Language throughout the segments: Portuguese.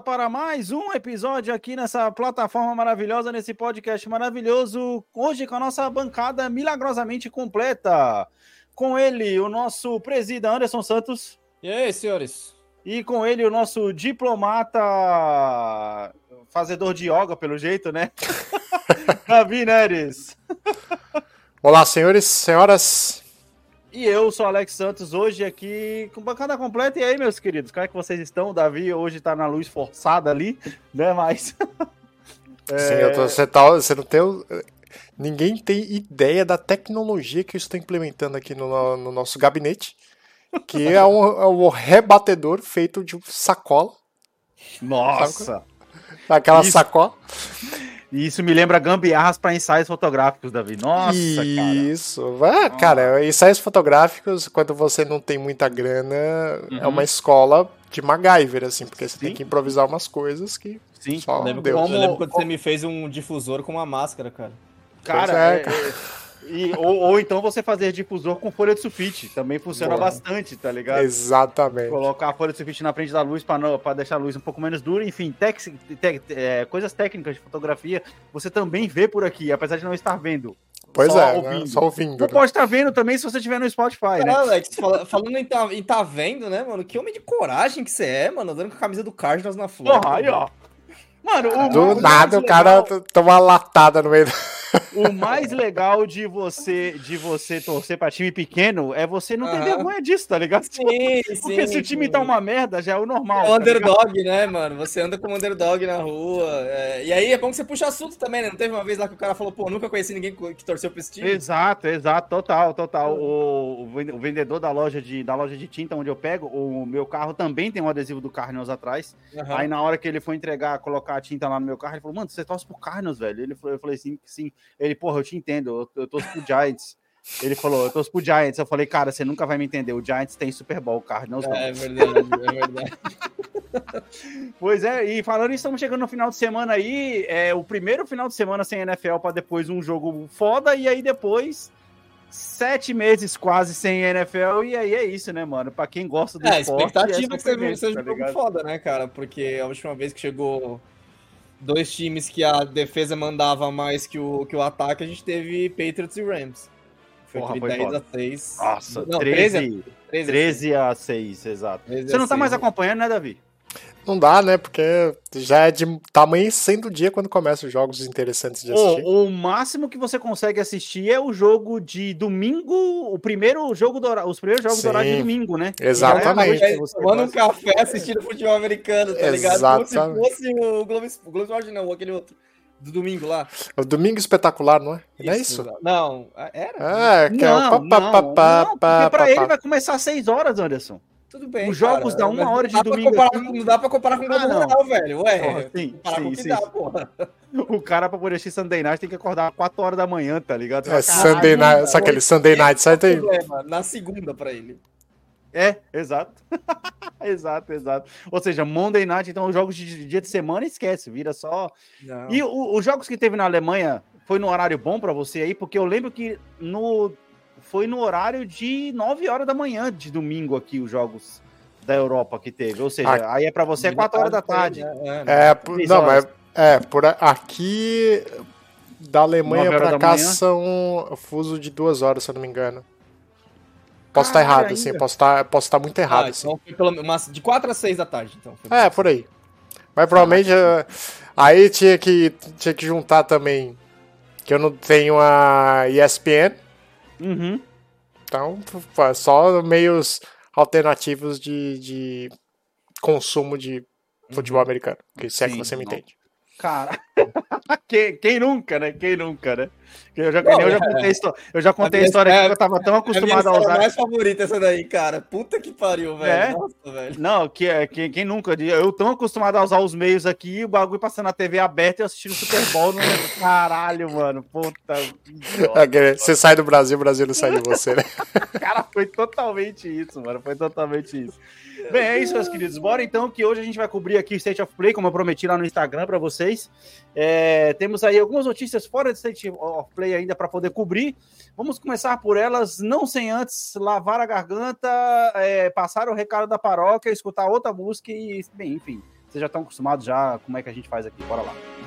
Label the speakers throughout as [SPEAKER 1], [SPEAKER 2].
[SPEAKER 1] Volta para mais um episódio aqui nessa plataforma maravilhosa, nesse podcast maravilhoso. Hoje com a nossa bancada milagrosamente completa. Com ele, o nosso presida Anderson Santos.
[SPEAKER 2] E aí, senhores?
[SPEAKER 1] E com ele, o nosso diplomata fazedor de yoga, pelo jeito, né? Davi Neres.
[SPEAKER 3] Olá, senhores, senhoras.
[SPEAKER 1] E eu sou Alex Santos, hoje aqui com bancada completa. E aí, meus queridos, como é que vocês estão? O Davi hoje tá na luz forçada ali, né? Mas.
[SPEAKER 3] Sim, eu tô, você, tá, você não tem. Ninguém tem ideia da tecnologia que eu estou implementando aqui no, no nosso gabinete, que é um, é um rebatedor feito de sacola,
[SPEAKER 1] Nossa!
[SPEAKER 3] aquela
[SPEAKER 1] Isso.
[SPEAKER 3] sacola.
[SPEAKER 1] E Isso me lembra gambiarras para ensaios fotográficos, Davi. Nossa, cara.
[SPEAKER 3] Isso. Ah, cara, ensaios fotográficos, quando você não tem muita grana, é uma escola de MacGyver, assim, porque você tem que improvisar umas coisas que
[SPEAKER 1] Sim,
[SPEAKER 3] só
[SPEAKER 2] Eu lembro,
[SPEAKER 3] Deus.
[SPEAKER 1] Como-
[SPEAKER 2] eu lembro quando você me fez um difusor com uma máscara, cara.
[SPEAKER 1] cara.
[SPEAKER 3] é,
[SPEAKER 1] é-
[SPEAKER 3] cara.
[SPEAKER 1] E, ou, ou então você fazer difusor com folha de sulfite. Também funciona
[SPEAKER 3] Boa.
[SPEAKER 1] bastante, tá ligado?
[SPEAKER 3] Exatamente.
[SPEAKER 1] Colocar a folha de sulfite na frente da luz para deixar a luz um pouco menos dura, enfim, tex- te- é, coisas técnicas de fotografia você também vê por aqui, apesar de não estar vendo.
[SPEAKER 3] Pois
[SPEAKER 1] Só
[SPEAKER 3] é,
[SPEAKER 1] ouvindo.
[SPEAKER 3] né? só ouvindo.
[SPEAKER 1] Ou
[SPEAKER 3] né?
[SPEAKER 1] pode estar vendo também se você estiver no Spotify, né?
[SPEAKER 2] Alex, fala- falando em tá, em tá vendo, né, mano? Que homem de coragem que você é, mano, andando com a camisa do Cardinals na flor.
[SPEAKER 1] Porra, aí, ó. Mano, o
[SPEAKER 3] Do
[SPEAKER 1] mais
[SPEAKER 3] nada o
[SPEAKER 1] legal-
[SPEAKER 3] cara t- toma uma latada no meio do...
[SPEAKER 1] O mais legal de você de você torcer pra time pequeno é você não ter
[SPEAKER 2] Aham.
[SPEAKER 1] vergonha disso, tá ligado?
[SPEAKER 2] Sim, sim.
[SPEAKER 1] Porque se o time
[SPEAKER 2] sim.
[SPEAKER 1] tá uma merda, já é o normal.
[SPEAKER 2] É
[SPEAKER 1] tá
[SPEAKER 2] o underdog, né, mano? Você anda como underdog na rua. é, E aí é bom que você puxa assunto também, né? Não teve uma vez lá que o cara falou, pô, nunca conheci ninguém que torceu pra esse time.
[SPEAKER 1] Exato, exato, total, total. O, o o vendedor da loja, de, da loja de tinta onde eu pego, o meu carro também tem um adesivo do Cardinals atrás.
[SPEAKER 2] Aham.
[SPEAKER 1] Aí na hora que ele foi entregar, colocar a tinta lá no meu carro, ele falou, mano, você torce pro Cardinals, velho? Ele eu falei, sim, sim. Ele, porra, eu te entendo, eu, eu torço pro Giants. Ele falou, eu torço pro Giants. Eu falei, cara, você nunca vai me entender. O Giants tem Super Bowl, Cardinals não.
[SPEAKER 2] É verdade, é verdade.
[SPEAKER 1] Pois é, e falando isso, estamos chegando no final de semana aí. É o primeiro final de semana sem NFL para depois um jogo foda, e aí depois sete meses quase sem NFL, e aí é isso, né, mano? Pra quem gosta do
[SPEAKER 2] É, a
[SPEAKER 1] esporte.
[SPEAKER 2] expectativa é que
[SPEAKER 1] sofrimento,
[SPEAKER 2] seja, seja
[SPEAKER 1] tá
[SPEAKER 2] um jogo
[SPEAKER 1] ligado?
[SPEAKER 2] foda, né, cara? Porque a última vez que chegou dois times que a defesa mandava mais que o, que o ataque, a gente teve Patriots e Rams. Foi
[SPEAKER 1] Porra,
[SPEAKER 2] aquele
[SPEAKER 1] foi
[SPEAKER 2] 10
[SPEAKER 1] foda.
[SPEAKER 2] a 6.
[SPEAKER 1] Nossa,
[SPEAKER 2] Não,
[SPEAKER 1] 13,
[SPEAKER 2] 13 13
[SPEAKER 1] 13 a 6, exato.
[SPEAKER 2] 13
[SPEAKER 1] Você não
[SPEAKER 2] a
[SPEAKER 1] tá
[SPEAKER 2] 6,
[SPEAKER 1] mais acompanhando, né, Davi?
[SPEAKER 3] Não dá, né? Porque já é de tá amanhecendo o dia quando começam os jogos interessantes de assistir.
[SPEAKER 1] O, o máximo que você consegue assistir é o jogo de domingo, o primeiro jogo do os primeiros jogos do horário de
[SPEAKER 3] Sim.
[SPEAKER 1] domingo, né?
[SPEAKER 3] Exatamente.
[SPEAKER 1] É que
[SPEAKER 2] Tomando um café assistindo futebol americano, tá ligado? Como se
[SPEAKER 3] Exatamente.
[SPEAKER 2] fosse o Globo, o Globo Esporte, não, aquele outro. Do domingo lá.
[SPEAKER 3] O Domingo Espetacular, não é? Não é isso?
[SPEAKER 2] Não, era?
[SPEAKER 3] É, que é o
[SPEAKER 1] Não,
[SPEAKER 3] pá,
[SPEAKER 1] não,
[SPEAKER 3] pá, pá,
[SPEAKER 1] não,
[SPEAKER 3] pá,
[SPEAKER 1] porque
[SPEAKER 3] pá,
[SPEAKER 1] pra
[SPEAKER 3] pá,
[SPEAKER 1] ele
[SPEAKER 3] pá.
[SPEAKER 1] vai começar às 6 horas, Anderson.
[SPEAKER 2] Tudo bem.
[SPEAKER 1] Os jogos
[SPEAKER 2] cara,
[SPEAKER 1] dá uma hora de domingo
[SPEAKER 2] comparar Não dá pra comparar com o Globo
[SPEAKER 1] Ah, não.
[SPEAKER 2] Rural, velho. Ué,
[SPEAKER 1] Porra, sim,
[SPEAKER 2] comparar
[SPEAKER 1] sim,
[SPEAKER 2] com o que
[SPEAKER 1] sim,
[SPEAKER 2] dá, porra.
[SPEAKER 1] O cara pra poder assistir Sunday Night tem que acordar 4 horas da manhã, tá ligado?
[SPEAKER 3] É
[SPEAKER 1] "Caralho,
[SPEAKER 3] Sunday Night,
[SPEAKER 1] mano."
[SPEAKER 3] sabe aquele Sunday Night, sai tem...
[SPEAKER 2] Problema, na segunda pra ele.
[SPEAKER 1] É, exato. exato, exato. Ou seja, Monday Night, então os jogos de dia de semana esquece, vira só.
[SPEAKER 2] Não.
[SPEAKER 1] E o- os jogos que teve na Alemanha foi no horário bom pra você aí? Porque eu lembro que no foi no horário de 9 horas da manhã de domingo aqui os jogos da Europa que teve. Ou seja,
[SPEAKER 3] Ah,
[SPEAKER 1] aí é pra você é 4 horas da tarde.
[SPEAKER 2] É,
[SPEAKER 3] É, por-
[SPEAKER 1] Três
[SPEAKER 3] não, mas é, por aqui da Alemanha
[SPEAKER 1] da
[SPEAKER 3] cá
[SPEAKER 1] manhã.
[SPEAKER 3] são fuso de duas horas, se eu não me engano. Posso estar
[SPEAKER 1] Caralho,
[SPEAKER 3] errado, assim,
[SPEAKER 1] ainda.
[SPEAKER 3] posso estar, posso estar muito errado,
[SPEAKER 2] Ah,
[SPEAKER 3] assim.
[SPEAKER 2] então foi pelo, umas, de 4 a 6 da tarde, então. Foi
[SPEAKER 3] É, por aí. Mas provavelmente eh, aí tinha que, tinha que juntar também que eu não tenho a ESPN,
[SPEAKER 1] Uhum.
[SPEAKER 3] então só meios alternativos de, de consumo de futebol americano, que se é que você me entende.
[SPEAKER 1] Cara, quem, quem nunca, né? Quem nunca, né? Eu já, nem eu já contei a história, eu já contei a história aqui
[SPEAKER 2] é-
[SPEAKER 1] que eu tava tão
[SPEAKER 2] a minha
[SPEAKER 1] acostumado a
[SPEAKER 2] história
[SPEAKER 1] usar.
[SPEAKER 2] mais favorita essa daí, cara. Puta que pariu, velho.
[SPEAKER 1] É?
[SPEAKER 2] Nossa, velho.
[SPEAKER 1] Não, que, é- que, quem nunca? Eu tão acostumado a usar os meios aqui, o bagulho passando na TV aberta e eu assistindo Super Bowl. No... Caralho, mano. Puta.
[SPEAKER 3] Você sai do Brasil, o Brasil não sai de você, né?
[SPEAKER 1] Cara, foi totalmente isso, mano. Foi totalmente isso. Bem, é isso, meus queridos. Bora então, que hoje a gente vai cobrir aqui o State of Play, como eu prometi lá no Instagram pra vocês. É, temos aí algumas notícias fora do State of Play ainda para poder cobrir. Vamos começar por elas, não sem antes lavar a garganta, é, passar o recado da paróquia, escutar outra música e, bem, enfim. Vocês já estão acostumados já como é que a gente faz aqui. Bora lá.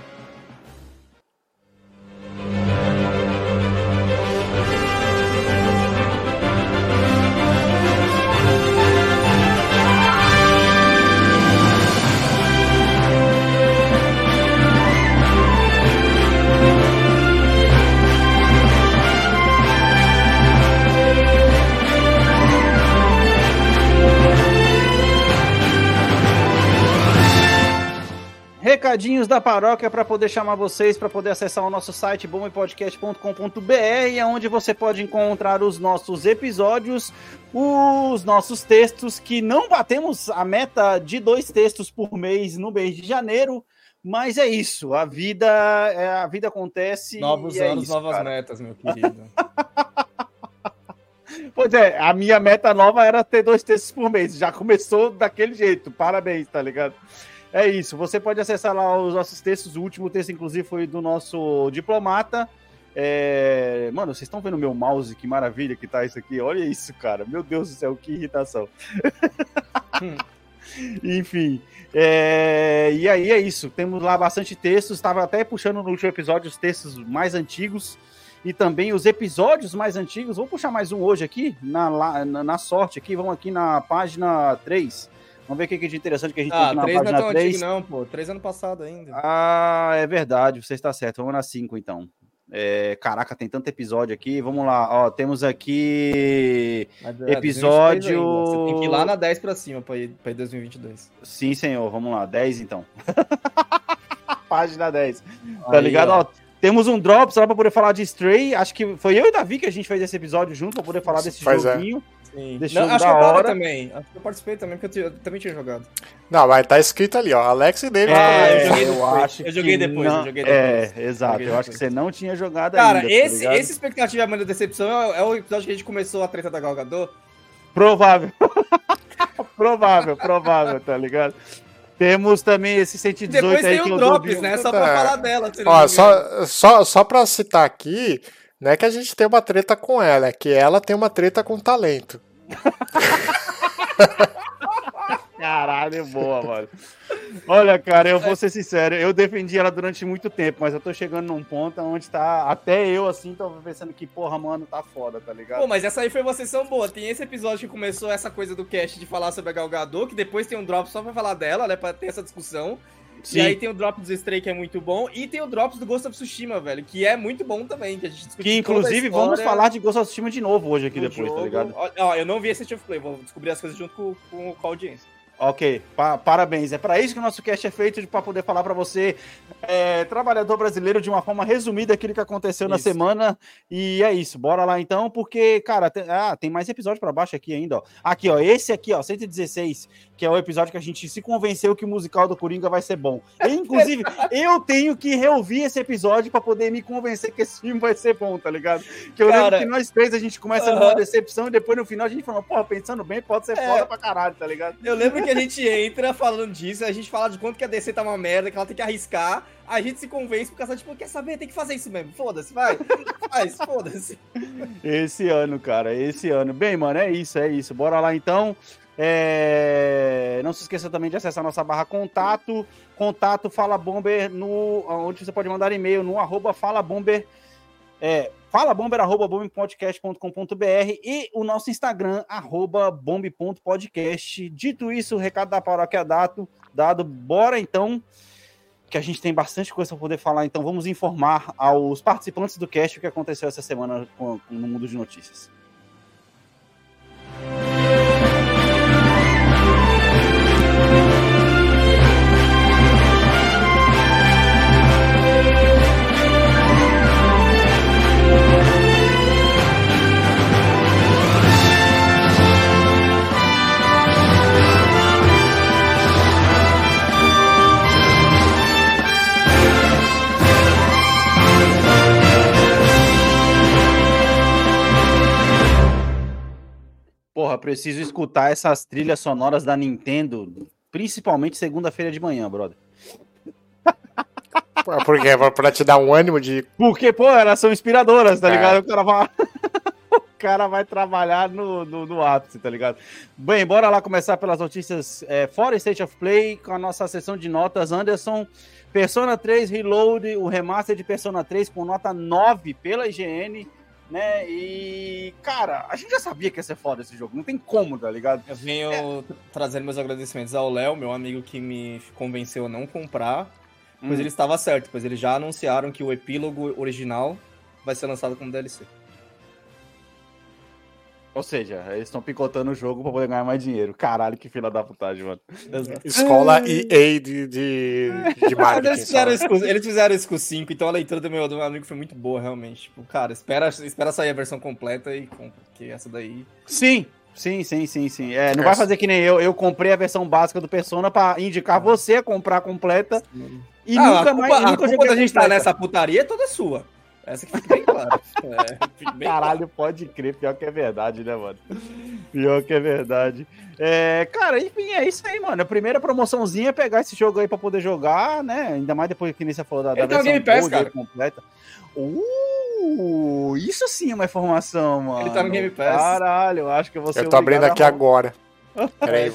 [SPEAKER 1] Recadinhos da paróquia para poder chamar vocês, para poder acessar o nosso site bombepodcast.com.br, é onde você pode encontrar os nossos episódios, os nossos textos, que não batemos a meta de dois textos por mês no mês de janeiro, mas é isso, a vida, é, a vida acontece.
[SPEAKER 2] Novos
[SPEAKER 1] é
[SPEAKER 2] anos,
[SPEAKER 1] isso,
[SPEAKER 2] novas
[SPEAKER 1] cara.
[SPEAKER 2] metas, meu querido.
[SPEAKER 1] Pois é, a minha meta nova era ter dois textos por mês. Já começou daquele jeito. Parabéns, tá ligado? É isso. Você pode acessar lá os nossos textos. O último texto, inclusive, foi do nosso diplomata. É, Mano, vocês estão vendo meu mouse? Que maravilha que tá isso aqui. Olha isso, cara. Meu Deus do céu, que irritação. Enfim. é, E aí é isso. Temos lá bastante textos. Estava até puxando no último episódio os textos mais antigos e também os episódios mais antigos. Vou puxar mais um hoje aqui, na, na, na sorte aqui. Vamos aqui na página 3. Vamos ver o que é de interessante que a gente tem
[SPEAKER 2] Ah,
[SPEAKER 1] aqui na
[SPEAKER 2] 3 não é
[SPEAKER 1] página
[SPEAKER 2] tão
[SPEAKER 1] 3.
[SPEAKER 2] antigo, não, pô. 3 ano passado ainda.
[SPEAKER 1] Ah, é verdade, você está certo. Vamos na 5 então. É, caraca, tem tanto episódio aqui. Vamos lá, ó, temos aqui
[SPEAKER 2] Mas, é, 2023
[SPEAKER 1] episódio-.
[SPEAKER 2] Você tem que ir lá na 10 pra cima pra ir, pra ir 2022.
[SPEAKER 1] Sim, senhor. Vamos lá, 10 então. Página 10. Tá
[SPEAKER 2] Aí,
[SPEAKER 1] ligado?
[SPEAKER 2] ó.
[SPEAKER 1] Ó, temos um Drops lá pra poder falar de Stray. Acho que foi eu e Davi que a gente fez esse episódio junto pra poder falar desse
[SPEAKER 3] Pois é.
[SPEAKER 2] Sim.
[SPEAKER 1] Deixa
[SPEAKER 2] Não,
[SPEAKER 1] eu
[SPEAKER 2] acho
[SPEAKER 1] da
[SPEAKER 2] que eu tava
[SPEAKER 1] hora.
[SPEAKER 2] também. Acho que eu participei também, porque eu, eu também tinha jogado.
[SPEAKER 3] Não, mas tá escrito ali, ó. Alex e David.
[SPEAKER 1] É,
[SPEAKER 2] eu joguei
[SPEAKER 1] eu
[SPEAKER 2] depois.
[SPEAKER 1] acho
[SPEAKER 2] Eu joguei
[SPEAKER 1] que
[SPEAKER 2] depois,
[SPEAKER 1] não-
[SPEAKER 2] eu joguei depois.
[SPEAKER 1] É, exato.
[SPEAKER 2] Joguei
[SPEAKER 1] eu acho que você não tinha jogado
[SPEAKER 2] Cara,
[SPEAKER 1] ainda. tá
[SPEAKER 2] esse,
[SPEAKER 1] ligado?
[SPEAKER 2] esse expectativa mano decepção é, é o episódio que a gente começou a treta da Galgador.
[SPEAKER 1] Provável. provável, provável, tá ligado? Temos também esse 118
[SPEAKER 2] Depois
[SPEAKER 1] aí
[SPEAKER 2] tem
[SPEAKER 1] que
[SPEAKER 2] o
[SPEAKER 1] eu
[SPEAKER 2] Drops, né? Só
[SPEAKER 3] Tá.
[SPEAKER 2] pra falar dela.
[SPEAKER 3] Ó, só, só, só pra citar aqui, não é que a gente tem uma treta com ela, é que ela tem uma treta com talento.
[SPEAKER 1] Caralho, boa, mano. Olha, cara, eu vou ser sincero, eu defendi ela durante muito tempo, mas eu tô chegando num ponto onde tá. Até eu, assim, tô pensando que, porra, mano, tá foda, tá ligado?
[SPEAKER 2] Pô, mas essa aí foi uma sessão boa. Tem esse episódio que começou essa coisa do cast de falar sobre a Galgador, que depois tem um drop só pra falar dela, né? Pra ter essa discussão.
[SPEAKER 1] Sim.
[SPEAKER 2] E aí tem o Drops do Stray, que é muito bom. E tem o Drops do Ghost of Tsushima, velho, que é muito bom também. Que a gente discutiu
[SPEAKER 1] que inclusive vamos falar de Ghost of Tsushima de novo hoje aqui depois,
[SPEAKER 2] jogo.
[SPEAKER 1] tá ligado?
[SPEAKER 2] Ó, ó, eu não vi esse of Play, vou descobrir as coisas junto com, com, com a audiência.
[SPEAKER 1] Ok, pa- parabéns. É para isso que o nosso cast é feito, para poder falar para você, é, trabalhador brasileiro, de uma forma resumida, aquilo que aconteceu na
[SPEAKER 2] Isso.
[SPEAKER 1] semana. E é isso, bora lá então, porque, cara, tem, ah, tem mais episódio para baixo aqui ainda, ó. Aqui, ó, esse aqui, ó, 116, que é o episódio que a gente se convenceu que o musical do Coringa vai ser bom. E, inclusive, eu tenho que reouvir esse episódio para poder me convencer que esse filme vai ser bom, tá ligado? Que eu
[SPEAKER 2] Cara,
[SPEAKER 1] lembro que nós três a gente começa
[SPEAKER 2] aham.
[SPEAKER 1] numa decepção e depois no final a gente fala, porra, pensando bem, pode ser
[SPEAKER 2] É.
[SPEAKER 1] foda pra caralho, tá ligado?
[SPEAKER 2] Eu lembro que a gente entra falando disso, a gente fala de quanto que a DC tá uma merda, que ela tem que arriscar, a gente se convence por causa, tipo, quer saber, tem que fazer isso mesmo, foda-se, vai, faz, foda-se.
[SPEAKER 1] Esse ano, cara, esse ano. Bem, mano, é isso, é isso. Bora lá então. É, Não se esqueça também de acessar nossa barra contato. Contato Fala Bomber no. Onde você pode mandar e-mail no arroba Fala Bomber. É, falabomber.bombpodcast.com.br e o nosso Instagram, arroba bomb.podcast. Dito isso, o recado da paróquia dado, dado, bora então, que a gente tem bastante coisa para poder falar, então vamos informar aos participantes do cast o que aconteceu essa semana no mundo de notícias. Porra, preciso escutar essas trilhas sonoras da Nintendo, principalmente segunda-feira de manhã, brother.
[SPEAKER 3] Porque é pra te dar um ânimo de.
[SPEAKER 1] Porque, pô, elas são inspiradoras, tá
[SPEAKER 3] É.
[SPEAKER 1] ligado? O cara vai, o cara vai trabalhar no, no, no ápice, tá ligado? Bem, bora lá começar pelas notícias é, fora State of Play, com a nossa sessão de notas. Anderson, Persona 3 Reload, o remaster de Persona 3 com nota 9 pela IGN, né? E, cara, a gente já sabia que ia ser foda esse jogo, não tem como, tá ligado?
[SPEAKER 2] Eu venho trazendo meus agradecimentos ao Léo, meu amigo que me convenceu a não comprar, pois
[SPEAKER 1] Hum.
[SPEAKER 2] ele estava certo, pois eles já anunciaram que o epílogo original vai ser lançado como DLC.
[SPEAKER 1] Ou seja, eles estão picotando o jogo pra poder ganhar mais dinheiro. Caralho, que fila da putagem, mano.
[SPEAKER 3] Escola EA de, de, de marketing.
[SPEAKER 2] Eles fizeram, isso com, eles fizeram isso com o 5, então a leitura do meu, do meu amigo foi muito boa, realmente. Tipo, cara, espera, espera sair a versão completa e compra, porque essa daí...
[SPEAKER 1] Sim, sim, sim, sim, sim. É, não vai fazer que nem eu. Eu comprei a versão básica do Persona pra indicar você a comprar a completa e
[SPEAKER 2] Ah,
[SPEAKER 1] nunca
[SPEAKER 2] a culpa,
[SPEAKER 1] mais.
[SPEAKER 2] a
[SPEAKER 1] nunca
[SPEAKER 2] culpa
[SPEAKER 1] joguei
[SPEAKER 2] da
[SPEAKER 1] a
[SPEAKER 2] gente estar
[SPEAKER 1] completa.
[SPEAKER 2] nessa putaria é toda sua. Essa que fica bem clara. É, bem
[SPEAKER 1] Caralho, pode crer, pior que é verdade, né, mano? Pior que é verdade. É, cara, enfim, é isso aí, mano. A primeira promoçãozinha é pegar esse jogo aí pra poder jogar, né? Ainda mais depois que nem você falou da, da
[SPEAKER 2] Ele tem o Game Pass, cara.
[SPEAKER 1] completa. Uh, isso sim é uma informação, mano.
[SPEAKER 2] Ele tá no Game Pass.
[SPEAKER 1] Caralho, eu acho que eu vou ser
[SPEAKER 3] Eu tô abrindo aqui
[SPEAKER 1] a-
[SPEAKER 3] agora. Peraí.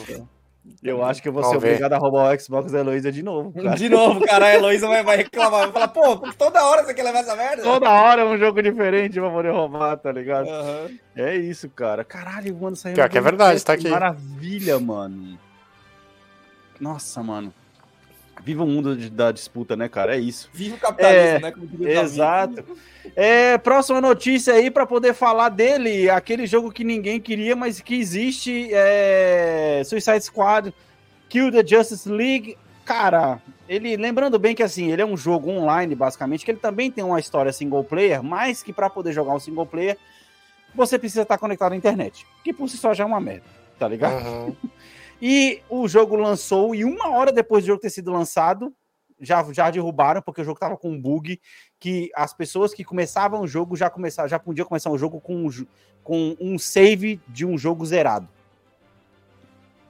[SPEAKER 1] Eu acho que eu vou
[SPEAKER 3] Vamos
[SPEAKER 1] ser
[SPEAKER 3] ver.
[SPEAKER 1] obrigado a roubar o Xbox da Heloísa de novo, cara.
[SPEAKER 2] De novo, cara, a Heloísa vai, vai reclamar. Vai falar, pô, toda hora você quer levar essa merda?
[SPEAKER 1] Toda hora é um jogo diferente pra poder roubar, tá ligado?
[SPEAKER 2] Aham.
[SPEAKER 1] É isso, cara. Caralho, mano, saiu
[SPEAKER 3] Pior que é verdade, tá aqui.
[SPEAKER 1] Maravilha, mano. Nossa, mano. Viva o mundo de- da disputa, né, cara? É isso.
[SPEAKER 2] Viva o capitalismo,
[SPEAKER 1] É,
[SPEAKER 2] né? Como diria.
[SPEAKER 1] Exato. É, próxima notícia aí pra poder falar dele, aquele jogo que ninguém queria, mas que existe, é Suicide Squad, Kill the Justice League. Cara, ele lembrando bem que assim, ele é um jogo online basicamente, que ele também tem uma história single player, mas que pra poder jogar um single player, você precisa estar conectado à internet, que por si só já é uma merda, tá ligado?
[SPEAKER 3] Uhum.
[SPEAKER 1] E o jogo lançou, e uma hora depois do jogo ter sido lançado, já, já derrubaram, porque o jogo tava com um bug que as pessoas que começavam o jogo já começavam, já podiam começar o jogo com, um com um save de um jogo zerado.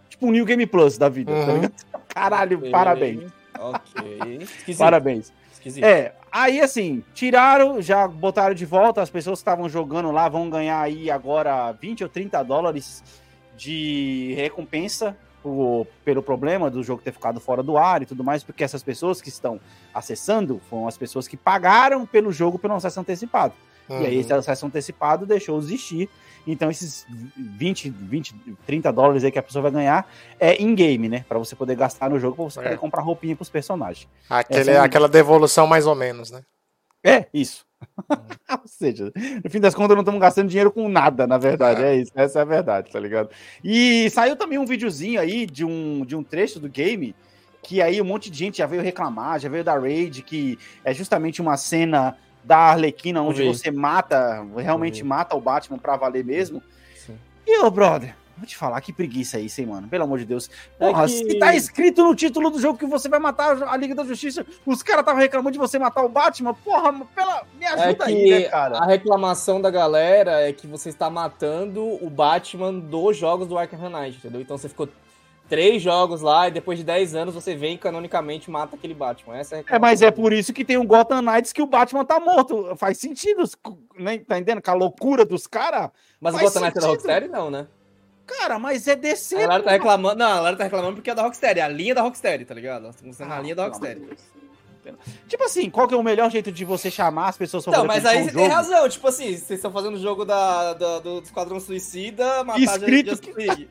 [SPEAKER 1] Tipo um New Game Plus da vida, tá
[SPEAKER 3] Uhum.
[SPEAKER 1] ligado? Caralho, parabéns.
[SPEAKER 2] Ok. Esquisito.
[SPEAKER 1] Parabéns.
[SPEAKER 2] Esquisito.
[SPEAKER 1] É, aí assim, tiraram, já botaram de volta, as pessoas que estavam jogando lá vão ganhar aí agora 20 ou 30 dólares de recompensa por- pelo problema do jogo ter ficado fora do ar e tudo mais, porque essas pessoas que estão acessando foram as pessoas que pagaram pelo jogo pelo acesso antecipado. E aí
[SPEAKER 3] Uhum.
[SPEAKER 1] esse acesso antecipado deixou de existir. Então esses 20, 20, 30 dólares aí que a pessoa vai ganhar é in-game, né? Pra você poder gastar no jogo, pra você
[SPEAKER 3] É.
[SPEAKER 1] poder comprar roupinha pros personagens.
[SPEAKER 3] Aquele,
[SPEAKER 1] é uma-
[SPEAKER 3] Aquela devolução mais ou menos, né?
[SPEAKER 1] É, isso. Ou seja, no fim das contas, não estamos gastando dinheiro com nada, na verdade. É. isso, essa é a verdade, tá ligado? E saiu também um videozinho aí de um, de um trecho do game que aí um monte de gente já veio reclamar, já veio da Raid, que é justamente uma cena da Arlequina onde você mata, realmente mata o Batman pra valer mesmo.
[SPEAKER 2] Sim.
[SPEAKER 1] E, ô, brother, vou te falar, que preguiça isso, hein, mano? Pelo amor de Deus. Porra,
[SPEAKER 2] que-
[SPEAKER 1] se tá escrito no título do jogo que você vai matar a Liga da Justiça, os caras estavam reclamando de você matar o Batman, porra, pela... me
[SPEAKER 2] É
[SPEAKER 1] ajuda
[SPEAKER 2] que
[SPEAKER 1] aí, né, cara?
[SPEAKER 2] a reclamação da galera é que você está matando o Batman dos jogos do Arkham Knight, entendeu? Então você ficou três jogos lá e depois de 10 anos você vem e canonicamente mata aquele Batman. Essa é
[SPEAKER 1] É, mas é por isso que tem um Gotham Knights que o Batman tá morto. Faz sentido, né? tá entendendo? Com a loucura dos caras.
[SPEAKER 2] Mas o Gotham Knight é da. Rocksteady não, né?
[SPEAKER 1] Cara, mas é DC.
[SPEAKER 2] A galera tá reclamando. Não, a galera tá reclamando porque é da Rocksteady, é a linha da Rocksteady, tá ligado? Nós estamos usando a
[SPEAKER 1] Ah,
[SPEAKER 2] linha da Rocksteady.
[SPEAKER 1] Tipo assim, qual que é o melhor jeito de você chamar as pessoas pra
[SPEAKER 2] Não, mas aí
[SPEAKER 1] um
[SPEAKER 2] você tem
[SPEAKER 1] jogo?
[SPEAKER 2] razão. Tipo assim, vocês estão fazendo o jogo da, da- do Esquadrão Suicida, matar
[SPEAKER 1] Escrito
[SPEAKER 2] a Justice League.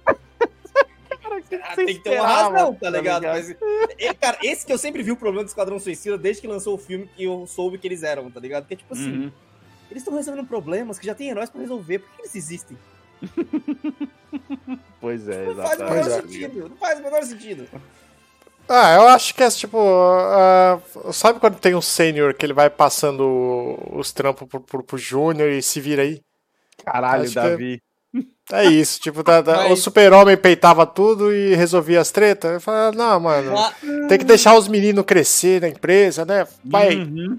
[SPEAKER 1] que
[SPEAKER 2] Ah, tem que ter uma razão, tá
[SPEAKER 1] tá
[SPEAKER 2] ligado?
[SPEAKER 1] ligado?
[SPEAKER 2] Mas, e, cara, esse que eu sempre vi o problema do Esquadrão Suicida desde que lançou o filme que eu soube que eles eram, tá ligado? Porque, tipo assim,
[SPEAKER 1] Uhum.
[SPEAKER 2] eles estão resolvendo problemas que já tem heróis pra resolver. Por que eles existem?
[SPEAKER 1] Pois é,
[SPEAKER 2] Não faz o menor
[SPEAKER 1] exatamente.
[SPEAKER 2] sentido. Não faz o menor sentido.
[SPEAKER 3] Ah, eu acho que é tipo. ah, sabe quando tem um sênior que ele vai passando os trampos pro, pro, pro Júnior e se vira aí?
[SPEAKER 1] Caralho,
[SPEAKER 3] Acho
[SPEAKER 1] Davi.
[SPEAKER 3] É isso, tipo, tá- tá- o
[SPEAKER 2] Mas-
[SPEAKER 3] super-homem peitava tudo e resolvia as tretas. Eu falava, não, mano,
[SPEAKER 2] Ma-
[SPEAKER 3] tem que deixar os meninos crescer na empresa, né? Vai,
[SPEAKER 1] Uhum.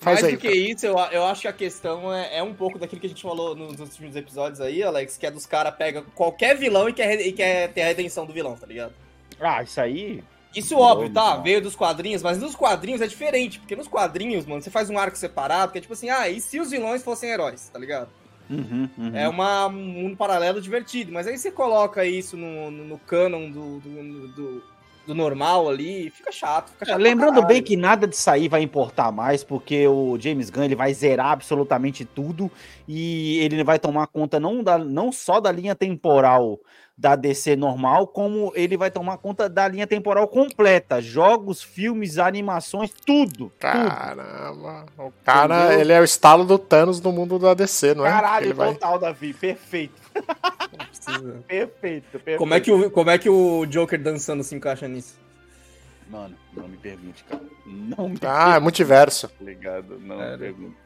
[SPEAKER 3] Faz
[SPEAKER 2] Mais
[SPEAKER 3] aí.
[SPEAKER 2] do que isso, eu, eu acho que a questão é, é um pouco daquilo que a gente falou nos últimos episódios aí, Alex, que é dos caras pega qualquer vilão e quer, e quer ter a redenção do vilão, tá ligado?
[SPEAKER 1] Ah, isso aí.
[SPEAKER 2] Isso óbvio, tá?
[SPEAKER 1] Não.
[SPEAKER 2] Veio dos quadrinhos, mas nos quadrinhos é diferente, porque nos quadrinhos, mano, você faz um arco separado, que é tipo assim, ah, e se os vilões fossem heróis, tá ligado?
[SPEAKER 1] Uhum, uhum.
[SPEAKER 2] É uma, um mundo paralelo divertido, mas aí você coloca isso no, no, no canon do, do, do, do normal ali, fica chato. Fica chato
[SPEAKER 1] Lembrando bem que nada disso aí vai importar mais, porque o James Gunn ele vai zerar absolutamente tudo e ele vai tomar conta não, da, não só da linha temporal da DC normal, como ele vai tomar conta da linha temporal completa. Jogos, filmes, animações, tudo. tudo.
[SPEAKER 3] Caramba, o cara,
[SPEAKER 1] Entendeu?
[SPEAKER 3] ele é o estalo do Thanos no mundo da DC, não é?
[SPEAKER 1] Caralho,
[SPEAKER 3] ele vai...
[SPEAKER 1] total, Davi. Perfeito.
[SPEAKER 2] Precisa.
[SPEAKER 1] Perfeito, perfeito.
[SPEAKER 2] Como é, que o, como é que o Joker dançando se encaixa nisso?
[SPEAKER 1] Mano, não me pergunte, cara. Não me
[SPEAKER 3] Ah, é multiverso.
[SPEAKER 1] ligado, não
[SPEAKER 2] É,
[SPEAKER 1] me pergunte.